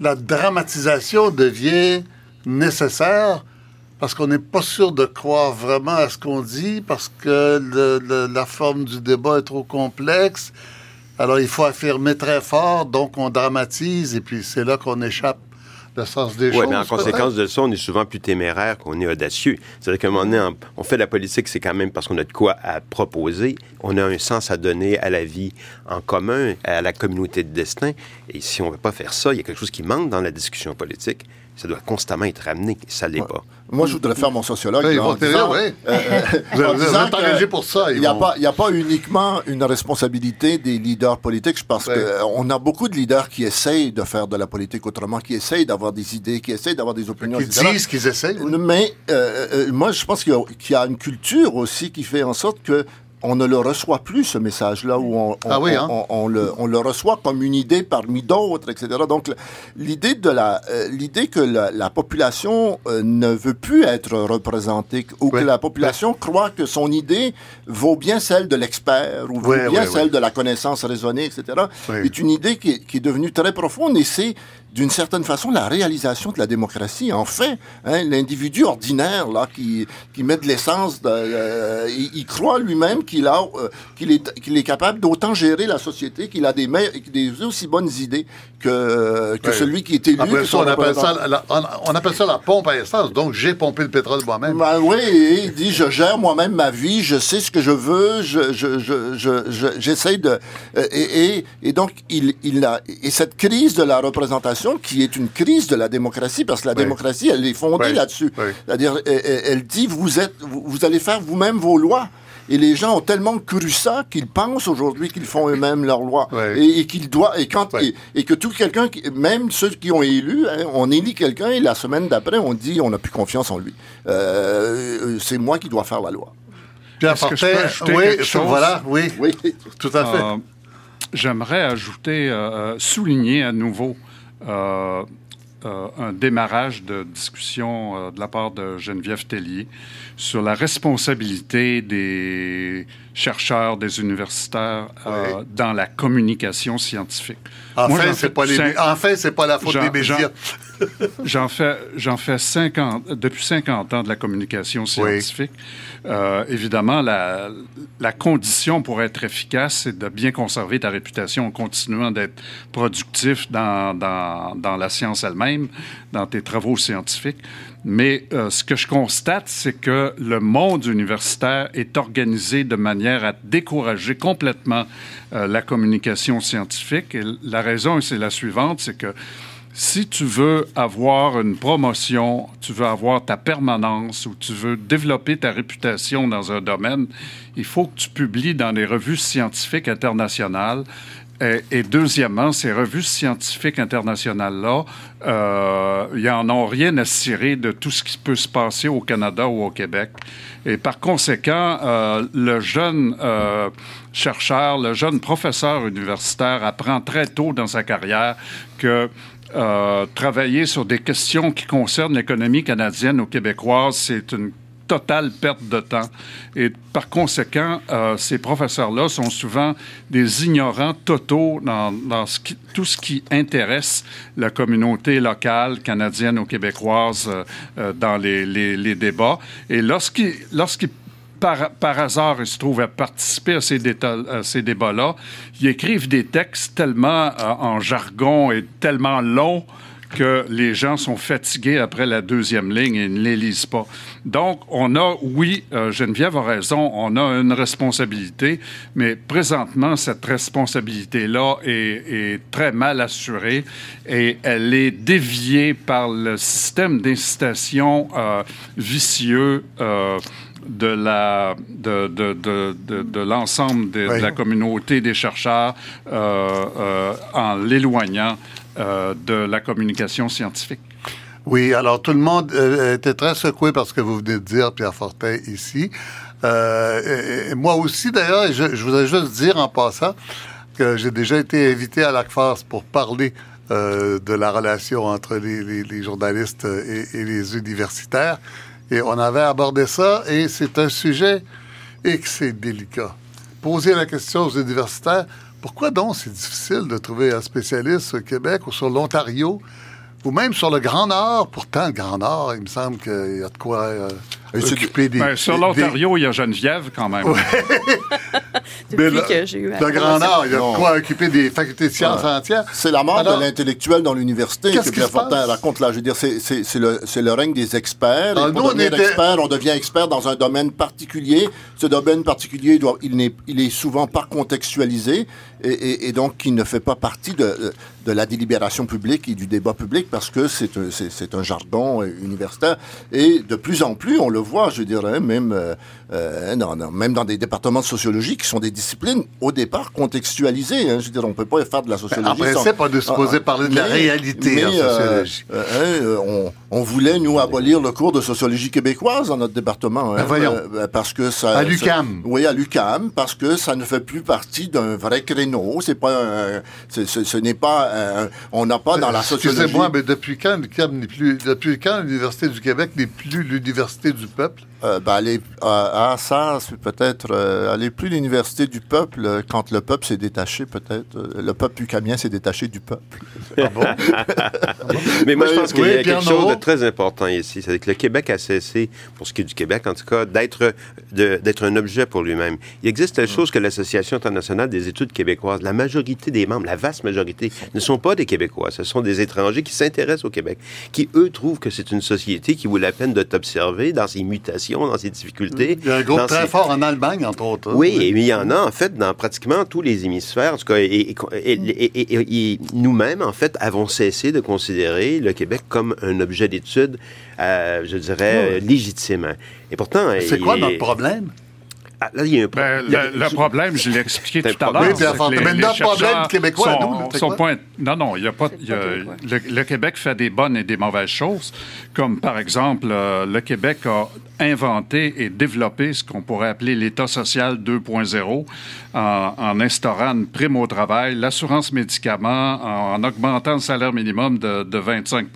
[SPEAKER 1] la dramatisation devient nécessaire parce qu'on n'est pas sûr de croire vraiment à ce qu'on dit, parce que le- le- la forme du débat est trop complexe. Alors il faut affirmer très fort, donc on dramatise, et puis c'est là qu'on échappe le sens des
[SPEAKER 4] Oui,
[SPEAKER 1] choses.
[SPEAKER 4] mais en conséquence de ça, on est souvent plus téméraire qu'on est audacieux. C'est-à-dire qu'à un moment donné, on- on fait de la politique, c'est quand même parce qu'on a de quoi à proposer. On a un sens à donner à la vie en commun, à la communauté de destin. Et si on ne veut pas faire ça, il y a quelque chose qui manque dans la discussion politique. Ça doit constamment être ramené. Ça ne l'est
[SPEAKER 3] Ouais.
[SPEAKER 4] pas.
[SPEAKER 3] Moi, je voudrais faire mon sociologue.
[SPEAKER 1] Oui,
[SPEAKER 3] en disant,
[SPEAKER 1] oui.
[SPEAKER 3] euh,
[SPEAKER 1] Vous
[SPEAKER 3] en disant que
[SPEAKER 1] pour ça.
[SPEAKER 3] Il n'y a,
[SPEAKER 1] vont-
[SPEAKER 3] pas- il y a pas uniquement une responsabilité des leaders politiques. Je pense
[SPEAKER 1] Ouais.
[SPEAKER 3] qu'on a beaucoup de leaders qui essayent de faire de la politique autrement, qui essayent d'avoir des idées, qui essayent d'avoir des opinions,
[SPEAKER 1] Qui
[SPEAKER 3] etc.
[SPEAKER 1] disent qu'ils essayent. oui.
[SPEAKER 3] Mais euh, euh, moi, je pense qu'il y, a- qu'il y a une culture aussi qui fait en sorte que on ne le reçoit plus, ce message-là, où on, on-
[SPEAKER 1] Ah oui, hein?
[SPEAKER 3] on- on le, on le reçoit comme une idée parmi d'autres, etc. Donc, l'idée de la, euh, l'idée que la, la population euh, ne veut plus être représentée, ou que la population croit que son idée vaut bien celle de l'expert, ou vaut bien celle de la connaissance raisonnée, etc., est une idée qui est, qui est devenue très profonde, et c'est d'une certaine façon la réalisation de la démocratie. Enfin, hein, l'individu ordinaire là qui qui met de l'essence, euh, il, il croit lui-même qu'il a euh, qu'il est qu'il est capable d'autant gérer la société, qu'il a des, des aussi bonnes idées que que celui qui est élu.
[SPEAKER 1] Après ça, on appelle ça, la, on, on appelle ça la pompe à essence. Donc, j'ai pompé le pétrole moi-même.
[SPEAKER 3] Ben oui, et il dit je gère moi-même ma vie, je sais ce que je veux, je je je je- je- j'essaie de et, et et donc il il a et cette crise de la représentation qui est une crise de la démocratie parce que la
[SPEAKER 1] Oui.
[SPEAKER 3] démocratie elle est fondée
[SPEAKER 1] Oui.
[SPEAKER 3] là-dessus.
[SPEAKER 1] Oui.
[SPEAKER 3] C'est-à-dire elle, dit vous êtes vous, vous allez faire vous-même vos lois. Et les gens ont tellement cru ça qu'ils pensent aujourd'hui qu'ils font eux-mêmes leurs lois
[SPEAKER 1] Oui.
[SPEAKER 3] et, et qu'ils doivent et quand
[SPEAKER 1] Oui.
[SPEAKER 3] et, et que tout quelqu'un même ceux qui ont élu hein, on élit quelqu'un et la semaine d'après on dit on n'a plus confiance en lui Euh, c'est moi qui dois faire la loi
[SPEAKER 1] Pierre
[SPEAKER 5] Est-ce que je
[SPEAKER 1] Fortin,
[SPEAKER 5] peux ajouter
[SPEAKER 1] oui,
[SPEAKER 5] chose?
[SPEAKER 1] voilà, oui,
[SPEAKER 3] oui
[SPEAKER 1] tout à fait.
[SPEAKER 5] Euh, j'aimerais ajouter, euh, souligner à nouveau un démarrage de discussion de la part de Geneviève Tellier sur la responsabilité des chercheurs, des universitaires dans la communication scientifique.
[SPEAKER 1] Enfin, c'est pas, pas la faute des médias.
[SPEAKER 5] J'en fais, j'en fais 50, depuis 50 ans de la communication scientifique. Euh, évidemment, la, condition pour être efficace, c'est de bien conserver ta réputation en continuant d'être productif dans la science elle-même, dans tes travaux scientifiques. Mais euh, ce que je constate, c'est que le monde universitaire est organisé de manière à décourager complètement euh, la communication scientifique. Et la raison, c'est la suivante, c'est que si tu veux avoir une promotion, tu veux avoir ta permanence ou tu veux développer ta réputation dans un domaine, il faut que tu publies dans les revues scientifiques internationales. Et, deuxièmement, ces revues scientifiques internationales-là, euh, ils n'en ont rien à cirer de tout ce qui peut se passer au Canada ou au Québec. Et par conséquent, euh, le jeune euh, chercheur, le jeune professeur universitaire apprend très tôt dans sa carrière que euh, travailler sur des questions qui concernent l'économie canadienne ou québécoise, c'est une totale perte de temps. Et par conséquent, euh, ces professeurs-là sont souvent des ignorants totaux dans, tout ce qui intéresse la communauté locale canadienne ou québécoise euh, dans les, débats. Et lorsqu'ils par, hasard, ils se trouvent à participer à ces, débats-là, ils écrivent des textes tellement euh, en jargon et tellement longs que les gens sont fatigués après la deuxième ligne et ne les lisent pas. Donc, on a, oui, euh, Geneviève a raison, on a une responsabilité, mais présentement, cette responsabilité-là est, très mal assurée et elle est déviée par le système d'incitation euh, vicieux de la de, de, de, de l'ensemble de, la communauté des chercheurs euh, euh, en l'éloignant euh, de la communication scientifique.
[SPEAKER 1] Oui, alors tout le monde était très secoué par ce que vous venez de dire, Pierre Fortin, ici. Et, moi aussi, d'ailleurs, je, je, voudrais juste dire en passant que j'ai déjà été invité à l'ACFAS pour parler de la relation entre les, les, journalistes et, et les universitaires. Et on avait abordé ça et c'est un sujet et c'est délicat. Poser la question aux universitaires, pourquoi donc c'est difficile de trouver un spécialiste au Québec ou sur l'Ontario ou même sur le Grand Nord? Pourtant, le Grand Nord, il me semble qu'il y a de quoi... Euh,
[SPEAKER 5] ben, sur l'Ontario, il y a Geneviève quand même.
[SPEAKER 2] Depuis le, que j'ai eu
[SPEAKER 1] Le Grand Nord, il y a quoi occuper des facultés de sciences entières.
[SPEAKER 3] C'est la mort de l'intellectuel dans l'université que Pierre Fortin raconte là. Je veux dire, c'est le, le, règne des experts. Ah, pour devenir expert, on devient expert dans un domaine particulier. Ce domaine particulier, doit, il, est, il est souvent pas contextualisé et, et, donc il ne fait pas partie de, de, la délibération publique et du débat public parce que c'est un, un jargon universitaire. Et de plus en plus, on le voit, je dirais, même, euh, euh, non, non, même dans des départements de sociologie qui sont des disciplines au départ contextualisées. Hein, je veux dire, on ne peut pas faire de la sociologie.
[SPEAKER 1] En principe, de se poser ah, parler de la réalité en euh, sociologie.
[SPEAKER 3] on, on, voulait, nous, abolir le cours de sociologie québécoise dans notre département. Hein,
[SPEAKER 1] ben,
[SPEAKER 3] parce que ça,
[SPEAKER 1] à l'UCAM.
[SPEAKER 3] Oui, à l'UCAM, parce que ça ne fait plus partie d'un vrai créneau. C'est pas ce, n'est pas on n'a pas dans la sociologie.
[SPEAKER 1] Excusez-moi, mais depuis quand n'est plus, depuis quand l'Université du Québec n'est plus l'université du peuple?
[SPEAKER 3] Euh, ben, aller, ah, ça, c'est peut-être euh, aller plus l'université du peuple euh, quand le peuple s'est détaché, peut-être. le peuple ucamien s'est détaché du peuple.
[SPEAKER 4] Ah bon? Mais moi, je pense qu'il y a quelque chose de très important ici. C'est que le Québec a cessé, pour ce qui est du Québec en tout cas, d'être, d'être un objet pour lui-même. Il existe quelque chose que l'Association internationale des études québécoises, la majorité des membres, la vaste majorité, ne sont pas des Québécois. Ce sont des étrangers qui s'intéressent au Québec, qui, eux, trouvent que c'est une société qui vaut la peine de t'observer dans ses mutations dans ses difficultés.
[SPEAKER 1] Il y a un groupe très fort en Allemagne, entre autres. Hein.
[SPEAKER 4] Oui, et il y en a, en fait, dans pratiquement tous les hémisphères. En tout cas, et, nous-mêmes, en fait, avons cessé de considérer le Québec comme un objet d'étude, euh, je dirais, légitime. Et pourtant...
[SPEAKER 1] C'est quoi notre problème?
[SPEAKER 5] Ah, ben, le, problème, je l'ai expliqué tout à l'heure. Oui,
[SPEAKER 1] mais notre problème québécois,
[SPEAKER 5] nous, point, non, non, il y a pas. le, Québec fait des bonnes et des mauvaises choses, comme par exemple, euh, le Québec a inventé et développé ce qu'on pourrait appeler l'État social 2.0 en, instaurant une prime au travail, l'assurance médicaments, en, augmentant le salaire minimum de, 25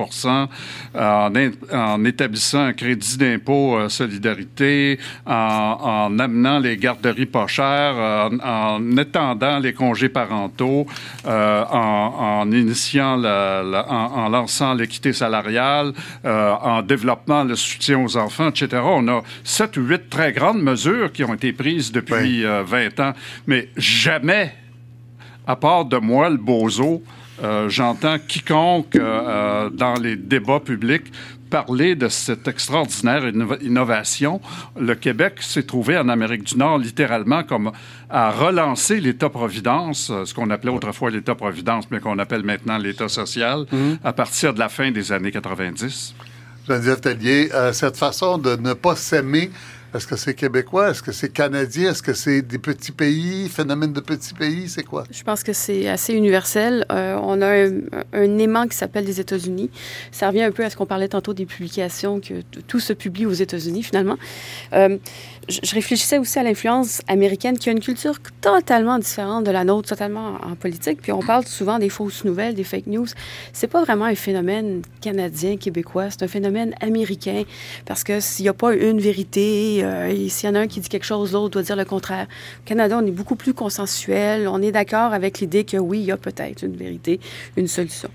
[SPEAKER 5] en, en, établissant un crédit d'impôt euh, solidarité, en, amenant les garderies pas chères, en, étendant les congés parentaux, euh, en, initiant, en, lançant l'équité salariale, euh, en développant le soutien aux enfants, etc. On a sept ou huit très grandes mesures qui ont été prises depuis 20 ans mais jamais, à part de moi, le bozo, euh, j'entends quiconque euh, euh, dans les débats publics parler de cette extraordinaire innovation. Le Québec s'est trouvé en Amérique du Nord littéralement comme à relancer l'État-providence, ce qu'on appelait autrefois l'État-providence, mais qu'on appelle maintenant l'État social, mm-hmm. à partir de la fin des années 90.
[SPEAKER 1] Geneviève Tellier, cette façon de ne pas s'aimer est-ce que c'est québécois? Est-ce que c'est canadien? Est-ce que c'est des petits pays? Phénomène de petits pays? C'est quoi?
[SPEAKER 2] Je pense que c'est assez universel. Euh, on a un, aimant qui s'appelle les États-Unis. Ça revient un peu à ce qu'on parlait tantôt des publications, que tout se publie aux États-Unis, finalement. Euh, je, réfléchissais aussi à l'influence américaine qui a une culture totalement différente de la nôtre, totalement en, politique. Puis on parle souvent des fausses nouvelles, des fake news. C'est pas vraiment un phénomène canadien, québécois. C'est un phénomène américain parce que s'il n'y a pas une vérité, euh, s'il y en a un qui dit quelque chose, l'autre doit dire le contraire. Au Canada, on est beaucoup plus consensuel. On est d'accord avec l'idée que oui, il y a peut-être une vérité, une solution.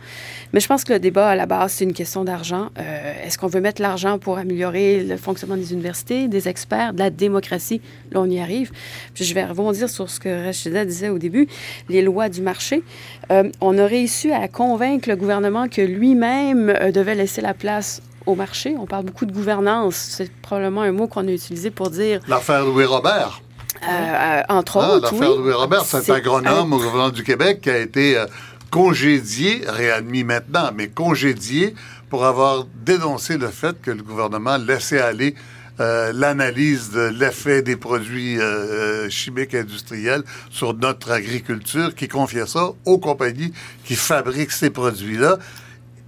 [SPEAKER 2] Mais je pense que le débat à la base, c'est une question d'argent. Euh, est-ce qu'on veut mettre l'argent pour améliorer le fonctionnement des universités, des experts, de la démocratie? Là, on y arrive. Puis je vais rebondir sur ce que Rachida disait au début, les lois du marché. Euh, on a réussi à convaincre le gouvernement que lui-même euh, devait laisser la place au marché. On parle beaucoup de gouvernance. C'est probablement un mot qu'on a utilisé pour dire...
[SPEAKER 1] L'affaire Louis Robert.
[SPEAKER 2] entre ah, autres,
[SPEAKER 1] L'affaire Louis Robert, c'est un agronome au gouvernement du Québec qui a été congédié, réadmis maintenant, mais congédié pour avoir dénoncé le fait que le gouvernement laissait aller euh, l'analyse de l'effet des produits euh, euh, chimiques industriels sur notre agriculture, qui confiait ça aux compagnies qui fabriquent ces produits-là.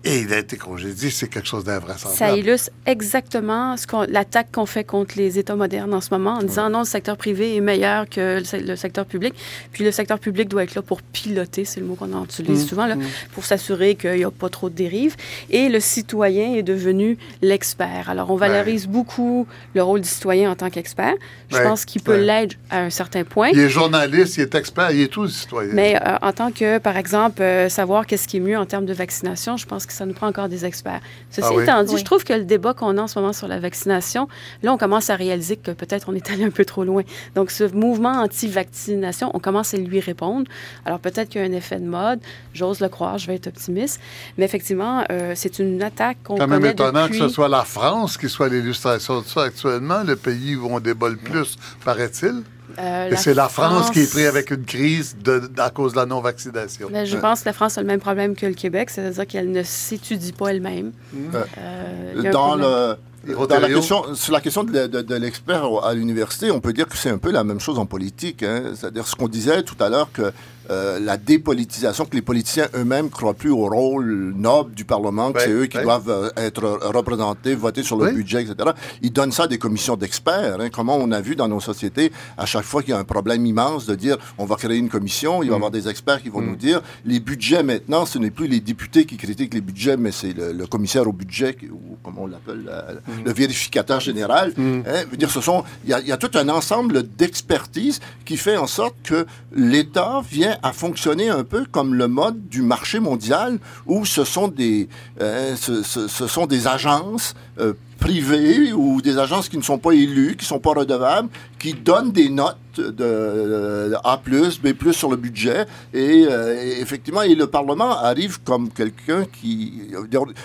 [SPEAKER 1] Et il a été congédié, c'est quelque chose d'invraisemblable.
[SPEAKER 2] Ça illustre exactement ce l'attaque qu'on fait contre les États modernes en ce moment, en disant non, le secteur privé est meilleur que le, secteur public. Puis le secteur public doit être là pour piloter, c'est le mot qu'on utilise mmh, souvent, là, mmh. pour s'assurer qu'il n'y a pas trop de dérives. Et le citoyen est devenu l'expert. Alors, on valorise beaucoup le rôle du citoyen en tant qu'expert. Je pense qu'il peut l'être à un certain point.
[SPEAKER 1] Il est journaliste, il est expert, il est tout le citoyen.
[SPEAKER 2] Mais euh, en tant que, par exemple, euh, savoir qu'est-ce qui est mieux en termes de vaccination, je pense que ça nous prend encore des experts. Ceci ah étant dit, je trouve que le débat qu'on a en ce moment sur la vaccination, là, on commence à réaliser que peut-être on est allé un peu trop loin. Donc, ce mouvement anti-vaccination, on commence à lui répondre. Alors, peut-être qu'il y a un effet de mode. J'ose le croire, je vais être optimiste. Mais effectivement, euh, c'est une attaque qu'on connaît
[SPEAKER 1] quand même étonnant que ce soit la France qui soit l'illustration de ça actuellement, le pays où on débat le plus, paraît-il. Euh, c'est la France, qui est prise avec une crise de, à cause de la non-vaccination.
[SPEAKER 2] Mais je pense que la France a le même problème que le Québec, c'est-à-dire qu'elle ne s'étudie pas elle-même.
[SPEAKER 3] Euh, dans le la question, sur la question de, l'expert à l'université, on peut dire que c'est un peu la même chose en politique. Hein. C'est-à-dire ce qu'on disait tout à l'heure, que euh, la dépolitisation, que les politiciens eux-mêmes croient plus au rôle noble du Parlement, que c'est eux qui doivent euh, être représentés, voter sur le budget, etc. Ils donnent ça à des commissions d'experts. Hein. Comment on a vu dans nos sociétés, à chaque fois qu'il y a un problème immense, de dire on va créer une commission, il va y avoir mm. des experts qui vont mm. nous dire les budgets maintenant, ce n'est plus les députés qui critiquent les budgets, mais c'est le, commissaire au budget, ou comme on l'appelle, mm. le vérificateur général. Hein. Veut dire, ce sont, il y, a, tout un ensemble d'expertise qui fait en sorte que l'État vient à fonctionner un peu comme le mode du marché mondial où ce sont des, euh, ce, sont des agences euh, privées ou des agences qui ne sont pas élues, qui ne sont pas redevables, qui donnent des notes de, A+, B+, sur le budget. Et, euh, effectivement, et le Parlement arrive comme quelqu'un qui...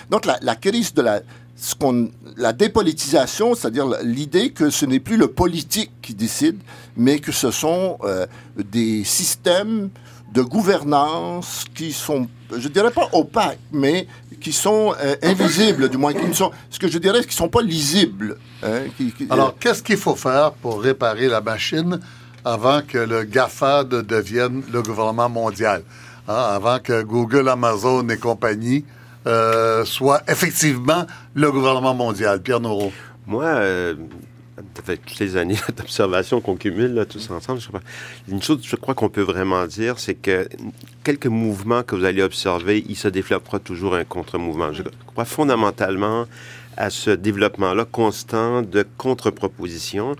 [SPEAKER 3] Donc la, la crise de la ce qu'on, la dépolitisation, c'est-à-dire l'idée que ce n'est plus le politique qui décide, mais que ce sont euh, des systèmes de gouvernance qui sont, je dirais pas opaques, mais qui sont euh, invisibles, du moins, qui ne sont, ce que je dirais, qui sont pas lisibles. Hein,
[SPEAKER 1] Alors, qu'est-ce qu'il faut faire pour réparer la machine avant que le GAFAD devienne le gouvernement mondial? Hein, avant que Google, Amazon et compagnie euh, soit effectivement le gouvernement mondial. Pierre Noureau.
[SPEAKER 4] Moi, euh, ça fait toutes les années d'observation qu'on cumule là, tous ensemble. Une chose, je crois qu'on peut vraiment dire, c'est que quelques mouvements que vous allez observer, il se développera toujours un contre-mouvement. Je crois fondamentalement à ce développement-là constant de contre-propositions.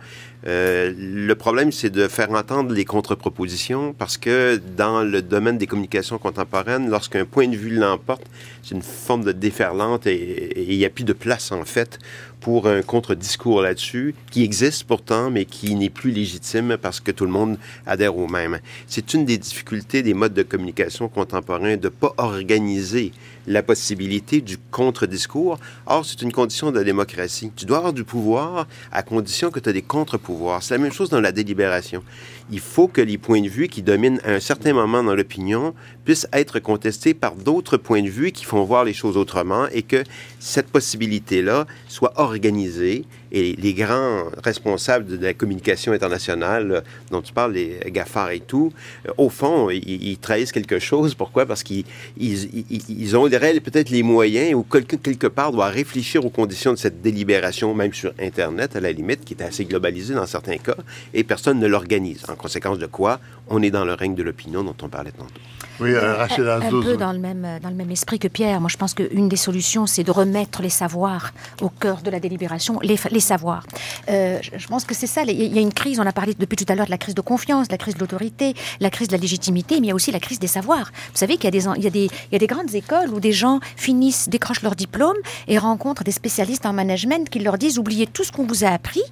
[SPEAKER 4] Euh, le problème, c'est de faire entendre les contre-propositions parce que dans le domaine des communications contemporaines, lorsqu'un point de vue l'emporte, c'est une forme de déferlante et il n'y a plus de place, en fait, pour un contre-discours là-dessus, qui existe pourtant, mais qui n'est plus légitime parce que tout le monde adhère au même. C'est une des difficultés des modes de communication contemporains de ne pas organiser la possibilité du contre-discours. Or, c'est une condition de la démocratie. Tu dois avoir du pouvoir à condition que tu as des contre-pouvoirs. C'est la même chose dans la délibération. Il faut que les points de vue qui dominent à un certain moment dans l'opinion puissent être contestés par d'autres points de vue qui font voir les choses autrement et que cette possibilité-là soit organisée et les grands responsables de la communication internationale euh, dont tu parles, les GAFAR et tout, euh, au fond, ils, trahissent quelque chose. Pourquoi? Parce qu'ils ils, ils, ont peut-être les moyens ou quelqu'un, quelque part, doit réfléchir aux conditions de cette délibération, même sur Internet, à la limite, qui est assez globalisée dans certains cas, et personne ne l'organise. En conséquence de quoi, on est dans le règne de l'opinion dont on parlait tantôt.
[SPEAKER 1] Oui, euh, Rachel
[SPEAKER 6] Un, un peu dans le, même, dans le même esprit que Pierre. Moi, je pense qu'une des solutions, c'est de remettre les savoirs au cœur de la délibération, les, les savoirs. Euh, je pense que c'est ça. Il y a une crise, on a parlé depuis tout à l'heure de la crise de confiance, la crise de l'autorité, la crise de la légitimité, mais il y a aussi la crise des savoirs. Vous savez qu'il y, y a des grandes écoles où des gens finissent, décrochent leur diplôme et rencontrent des spécialistes en management qui leur disent oubliez tout ce qu'on vous a appris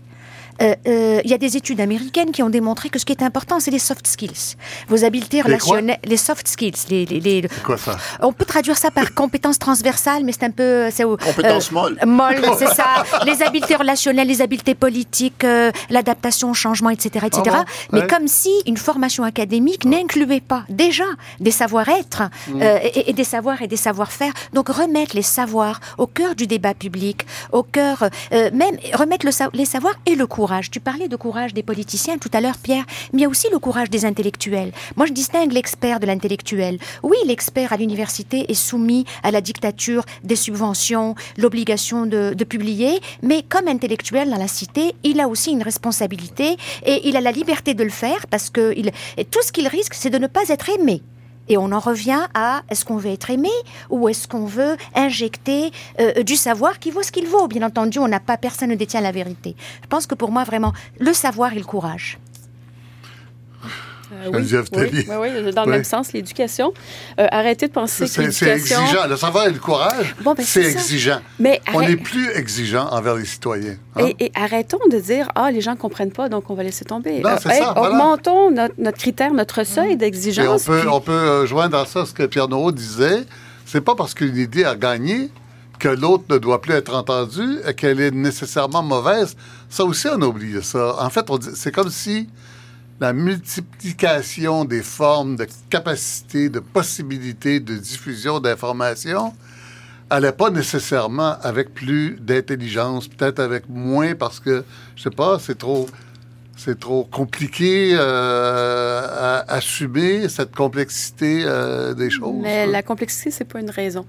[SPEAKER 6] euh, euh, il y a des études américaines qui ont démontré que ce qui est important, c'est les soft skills. Vos habiletés relationnelles, les soft skills. Les, les,
[SPEAKER 1] quoi ça
[SPEAKER 6] On peut traduire ça par compétences transversales, mais c'est un peu...
[SPEAKER 3] Compétences molles.
[SPEAKER 6] Molles, c'est ça. Les habiletés relationnelles, les habiletés politiques, l'adaptation au changement, etc. etc. Ah mais comme si une formation académique n'incluait pas déjà des savoir-être mm. et, des savoirs et des savoir-faire. Donc remettre les savoirs au cœur du débat public, au cœur... même remettre le, les savoirs et le cours tu parlais de courage des politiciens tout à l'heure, Pierre, mais il y a aussi le courage des intellectuels. Moi, je distingue l'expert de l'intellectuel. Oui, l'expert à l'université est soumis à la dictature des subventions, l'obligation de, publier, mais comme intellectuel dans la cité, il a aussi une responsabilité et il a la liberté de le faire parce que tout ce qu'il risque, c'est de ne pas être aimé. Et on en revient à est-ce qu'on veut être aimé ou est-ce qu'on veut injecter euh, du savoir qui vaut ce qu'il vaut? Bien entendu, on n'a pas, personne ne détient la vérité. Je pense que pour moi, vraiment, le savoir et le courage.
[SPEAKER 2] Euh, oui, dans le même sens, l'éducation. Euh, arrêtez de penser que l'éducation...
[SPEAKER 1] C'est exigeant. Le savoir et le courage, ben, c'est exigeant. Mais On est plus exigeant envers les citoyens.
[SPEAKER 2] Hein? Et, arrêtons de dire, ah, les gens ne comprennent pas, donc on va laisser tomber. Non, ça, augmentons notre, critère, notre seuil mmh. d'exigence.
[SPEAKER 1] on peut, on peut euh, joindre à ça ce que Pierre Noreau disait. C'est pas parce qu'une idée a gagné que l'autre ne doit plus être entendue, qu'elle est nécessairement mauvaise. Ça aussi, on a oublié ça. En fait, c'est comme si la multiplication des formes de capacités, de possibilités de diffusion d'informations n'allait pas nécessairement avec plus d'intelligence, peut-être avec moins parce que, je sais pas, c'est trop, c'est trop compliqué euh, à assumer cette complexité euh, des choses.
[SPEAKER 2] Mais la complexité, c'est pas une raison.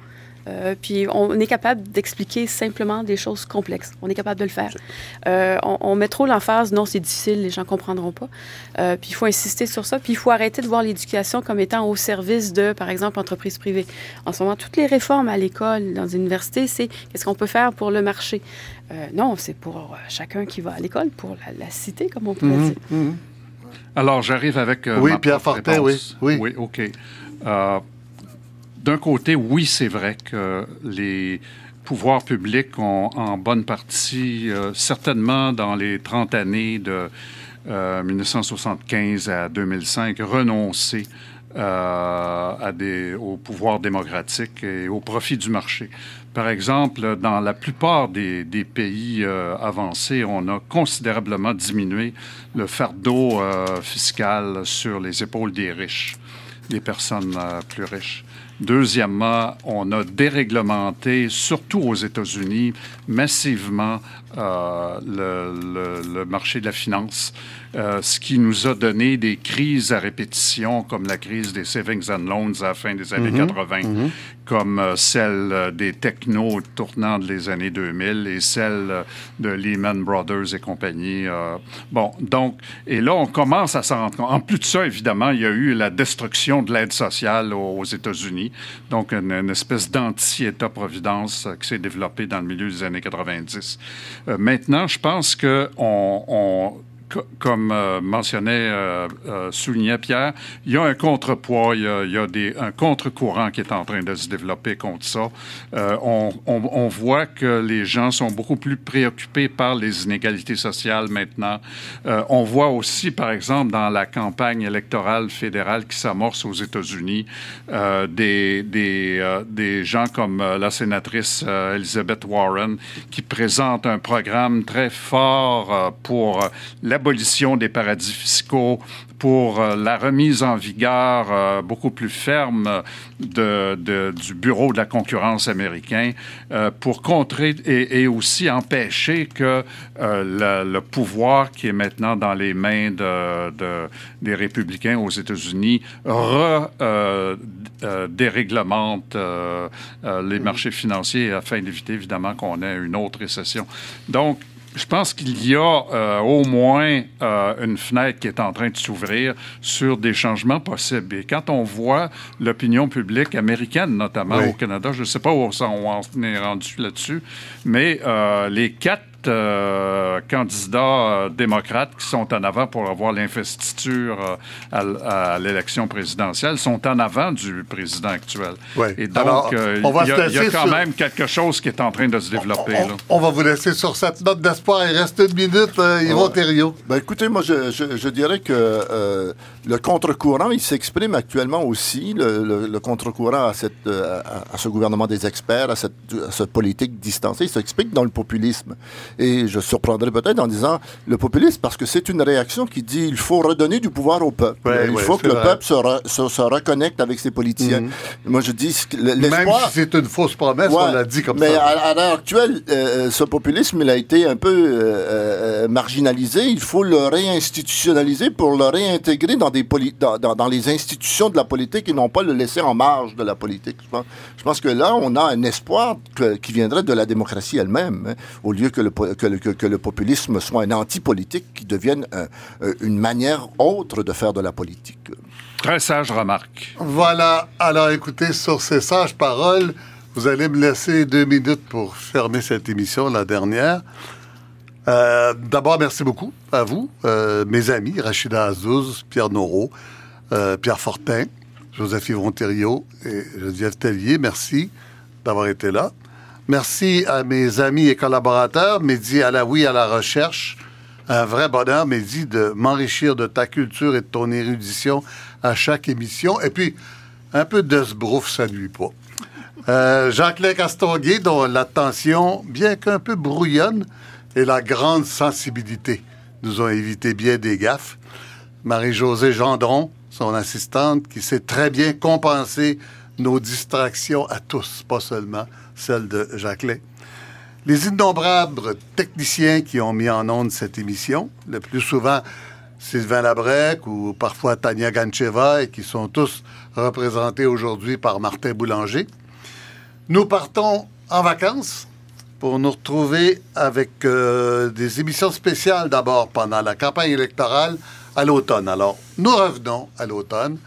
[SPEAKER 2] Euh, puis on est capable d'expliquer simplement des choses complexes. On est capable de le faire. Euh, on, met trop l'emphase, non, c'est difficile, les gens comprendront pas. Euh, puis il faut insister sur ça. Puis il faut arrêter de voir l'éducation comme étant au service de, par exemple, entreprises privées. En ce moment, toutes les réformes à l'école, dans les universités, c'est qu'est-ce qu'on peut faire pour le marché? non, c'est pour chacun qui va à l'école, pour la, cité, comme on pourrait mhm, dire. Mhm.
[SPEAKER 5] Alors, j'arrive avec.
[SPEAKER 1] oui, Pierre Fortin, oui, oui.
[SPEAKER 5] Oui, OK d'un côté, oui, c'est vrai que les pouvoirs publics ont en bonne partie, euh, certainement dans les 30 années de 1975 euh, à 2005, renoncé euh, au pouvoir démocratique et au profit du marché. Par exemple, dans la plupart des pays avancés, on a considérablement diminué le fardeau fiscal sur les épaules des riches, des personnes plus riches. Deuxièmement, on a déréglementé, surtout aux États-Unis, massivement euh, le, le, marché de la finance, euh, ce qui nous a donné des crises à répétition, comme la crise des savings and loans à la fin des années 80, mhm. mhm. comme euh, celle des technos tournant des années 2000 et celle de Lehman Brothers et compagnie. bon, donc, et là, on commence à s'en rendre compte. En plus de ça, évidemment, il y a eu la destruction de l'aide sociale aux, États-Unis, donc une, espèce d'anti-État-providence qui s'est développée dans le milieu des années 90. Euh, maintenant, je pense que on, comme euh, mentionnait, euh, euh, soulignait Pierre, il y a un contrepoids, il y a, un contre-courant qui est en train de se développer contre ça. On, on, voit que les gens sont beaucoup plus préoccupés par les inégalités sociales maintenant. on voit aussi, par exemple, dans la campagne électorale fédérale qui s'amorce aux États-Unis, des, des, des, gens comme la sénatrice Elizabeth Warren qui présente un programme très fort pour la l'abolition des paradis fiscaux, pour euh, la remise en vigueur euh, beaucoup plus ferme de, du Bureau de la concurrence américain euh, pour contrer et, aussi empêcher que le, pouvoir qui est maintenant dans les mains de, des républicains aux États-Unis déréglemente les marchés financiers afin d'éviter évidemment qu'on ait une autre récession. Donc, je pense qu'il y a euh, au moins euh, une fenêtre qui est en train de s'ouvrir sur des changements possibles. Et quand on voit l'opinion publique américaine, notamment au Canada, je ne sais pas où on, est rendu là-dessus, mais euh, les quatre euh, candidats euh, démocrates qui sont en avant pour avoir l'investiture euh, à, l'élection présidentielle sont en avant du président actuel. Et donc, il y, a, quand même quelque chose qui est en train de se développer.
[SPEAKER 1] On, va vous laisser sur cette note d'espoir. Il reste une minute, Yvon Thériault.
[SPEAKER 3] Ben, écoutez, moi, je, dirais que le contre-courant, il s'exprime actuellement aussi, le, contre-courant à, cette, à, ce gouvernement des experts, à cette, à cette politique distancée, il s'explique dans le populisme. Et je surprendrai peut-être en disant le populisme parce que c'est une réaction qui dit il faut redonner du pouvoir au peuple. il faut que le peuple se, se, reconnecte avec ses politiciens. Mhm. Moi, je dis l'espoir.
[SPEAKER 1] Même si c'est une fausse promesse, on l'a dit comme
[SPEAKER 3] ça.
[SPEAKER 1] Mais
[SPEAKER 3] à, l'heure actuelle, euh, ce populisme, il a été un peu euh, euh, marginalisé. Il faut le réinstitutionnaliser pour le réintégrer dans, des dans, dans, les institutions de la politique et non pas le laisser en marge de la politique. Je pense, je pense que là, on a un espoir qui viendrait de la démocratie elle-même, hein, au lieu que le, que le, populisme soit un anti-politique qui devienne euh, une manière autre de faire de la politique.
[SPEAKER 5] Très sage remarque.
[SPEAKER 1] Voilà. Alors écoutez, sur ces sages paroles, vous allez me laisser deux minutes pour fermer cette émission, la dernière. Euh, d'abord, merci beaucoup à vous, euh, mes amis, Rachida Azouz, Pierre Noro, Pierre Fortin, Joseph Yvon Thériault et Geneviève Tellier. Merci d'avoir été là. Merci à mes amis et collaborateurs, Mehdi Alaoui à la recherche. Un vrai bonheur, Mehdi, de m'enrichir de ta culture et de ton érudition à chaque émission. Et puis, un peu de sbrouf, ça nuit pas. Euh, Castonguay, dont l'attention, bien qu'un peu brouillonne, et la grande sensibilité nous ont évité bien des gaffes. Marie-Josée Gendron, son assistante, qui sait très bien compenser nos distractions à tous, pas seulement celle de Jacqueline. Les innombrables techniciens qui ont mis en onde cette émission, le plus souvent Sylvain Labrec ou parfois Tania Gancheva, et qui sont tous représentés aujourd'hui par Martin Boulanger. Nous partons en vacances pour nous retrouver avec euh, des émissions spéciales d'abord pendant la campagne électorale à l'automne. Alors, nous revenons à l'automne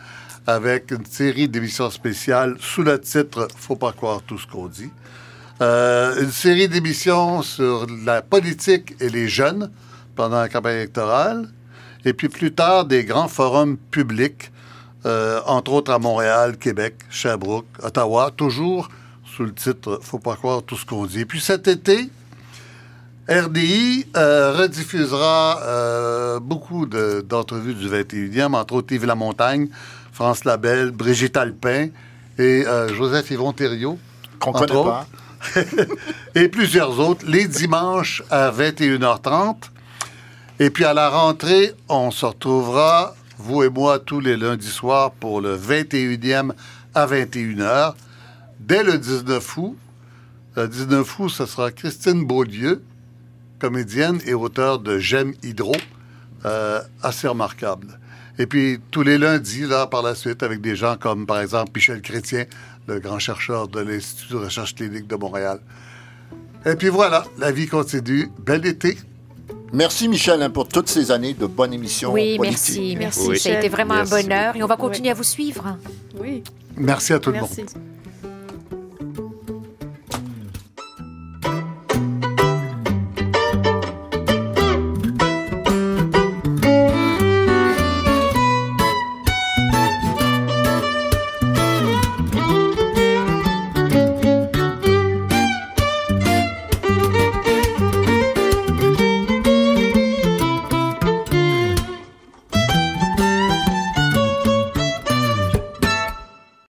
[SPEAKER 1] avec une série d'émissions spéciales sous le titre Faut pas croire tout ce qu'on dit. Euh, une série d'émissions sur la politique et les jeunes pendant la campagne électorale. Et puis plus tard, des grands forums publics, euh, entre autres à Montréal, Québec, Sherbrooke, Ottawa, toujours sous le titre Faut pas croire tout ce qu'on dit. Et puis cet été, RDI euh, rediffusera beaucoup d'entrevues du 21e, entre autres Yves Lamontagne, France Labelle, Brigitte Alpin et Joseph Yvon Thériault.
[SPEAKER 3] Qu'on connaît pas.
[SPEAKER 1] et plusieurs autres, les dimanches à 21h30. Et puis à la rentrée, on se retrouvera, vous et moi, tous les lundis soirs pour le 21e à 21h. Dès le 19 août, le 19 août, ce sera Christine Beaulieu, comédienne et auteure de J'aime Hydro, euh, assez remarquable. Et puis tous les lundis, là, par la suite, avec des gens comme, par exemple, Michel Chrétien, le grand chercheur de l'Institut de recherche clinique de Montréal. Et puis voilà, la vie continue. Bel été.
[SPEAKER 3] Merci Michel hein, pour toutes ces années de bonne émission
[SPEAKER 6] Oui, merci, merci.
[SPEAKER 4] Oui.
[SPEAKER 6] Ça a été vraiment
[SPEAKER 4] Merci
[SPEAKER 6] un bonheur et on va continuer à vous suivre.
[SPEAKER 2] Oui,
[SPEAKER 1] Merci à tout le monde.
[SPEAKER 2] merci.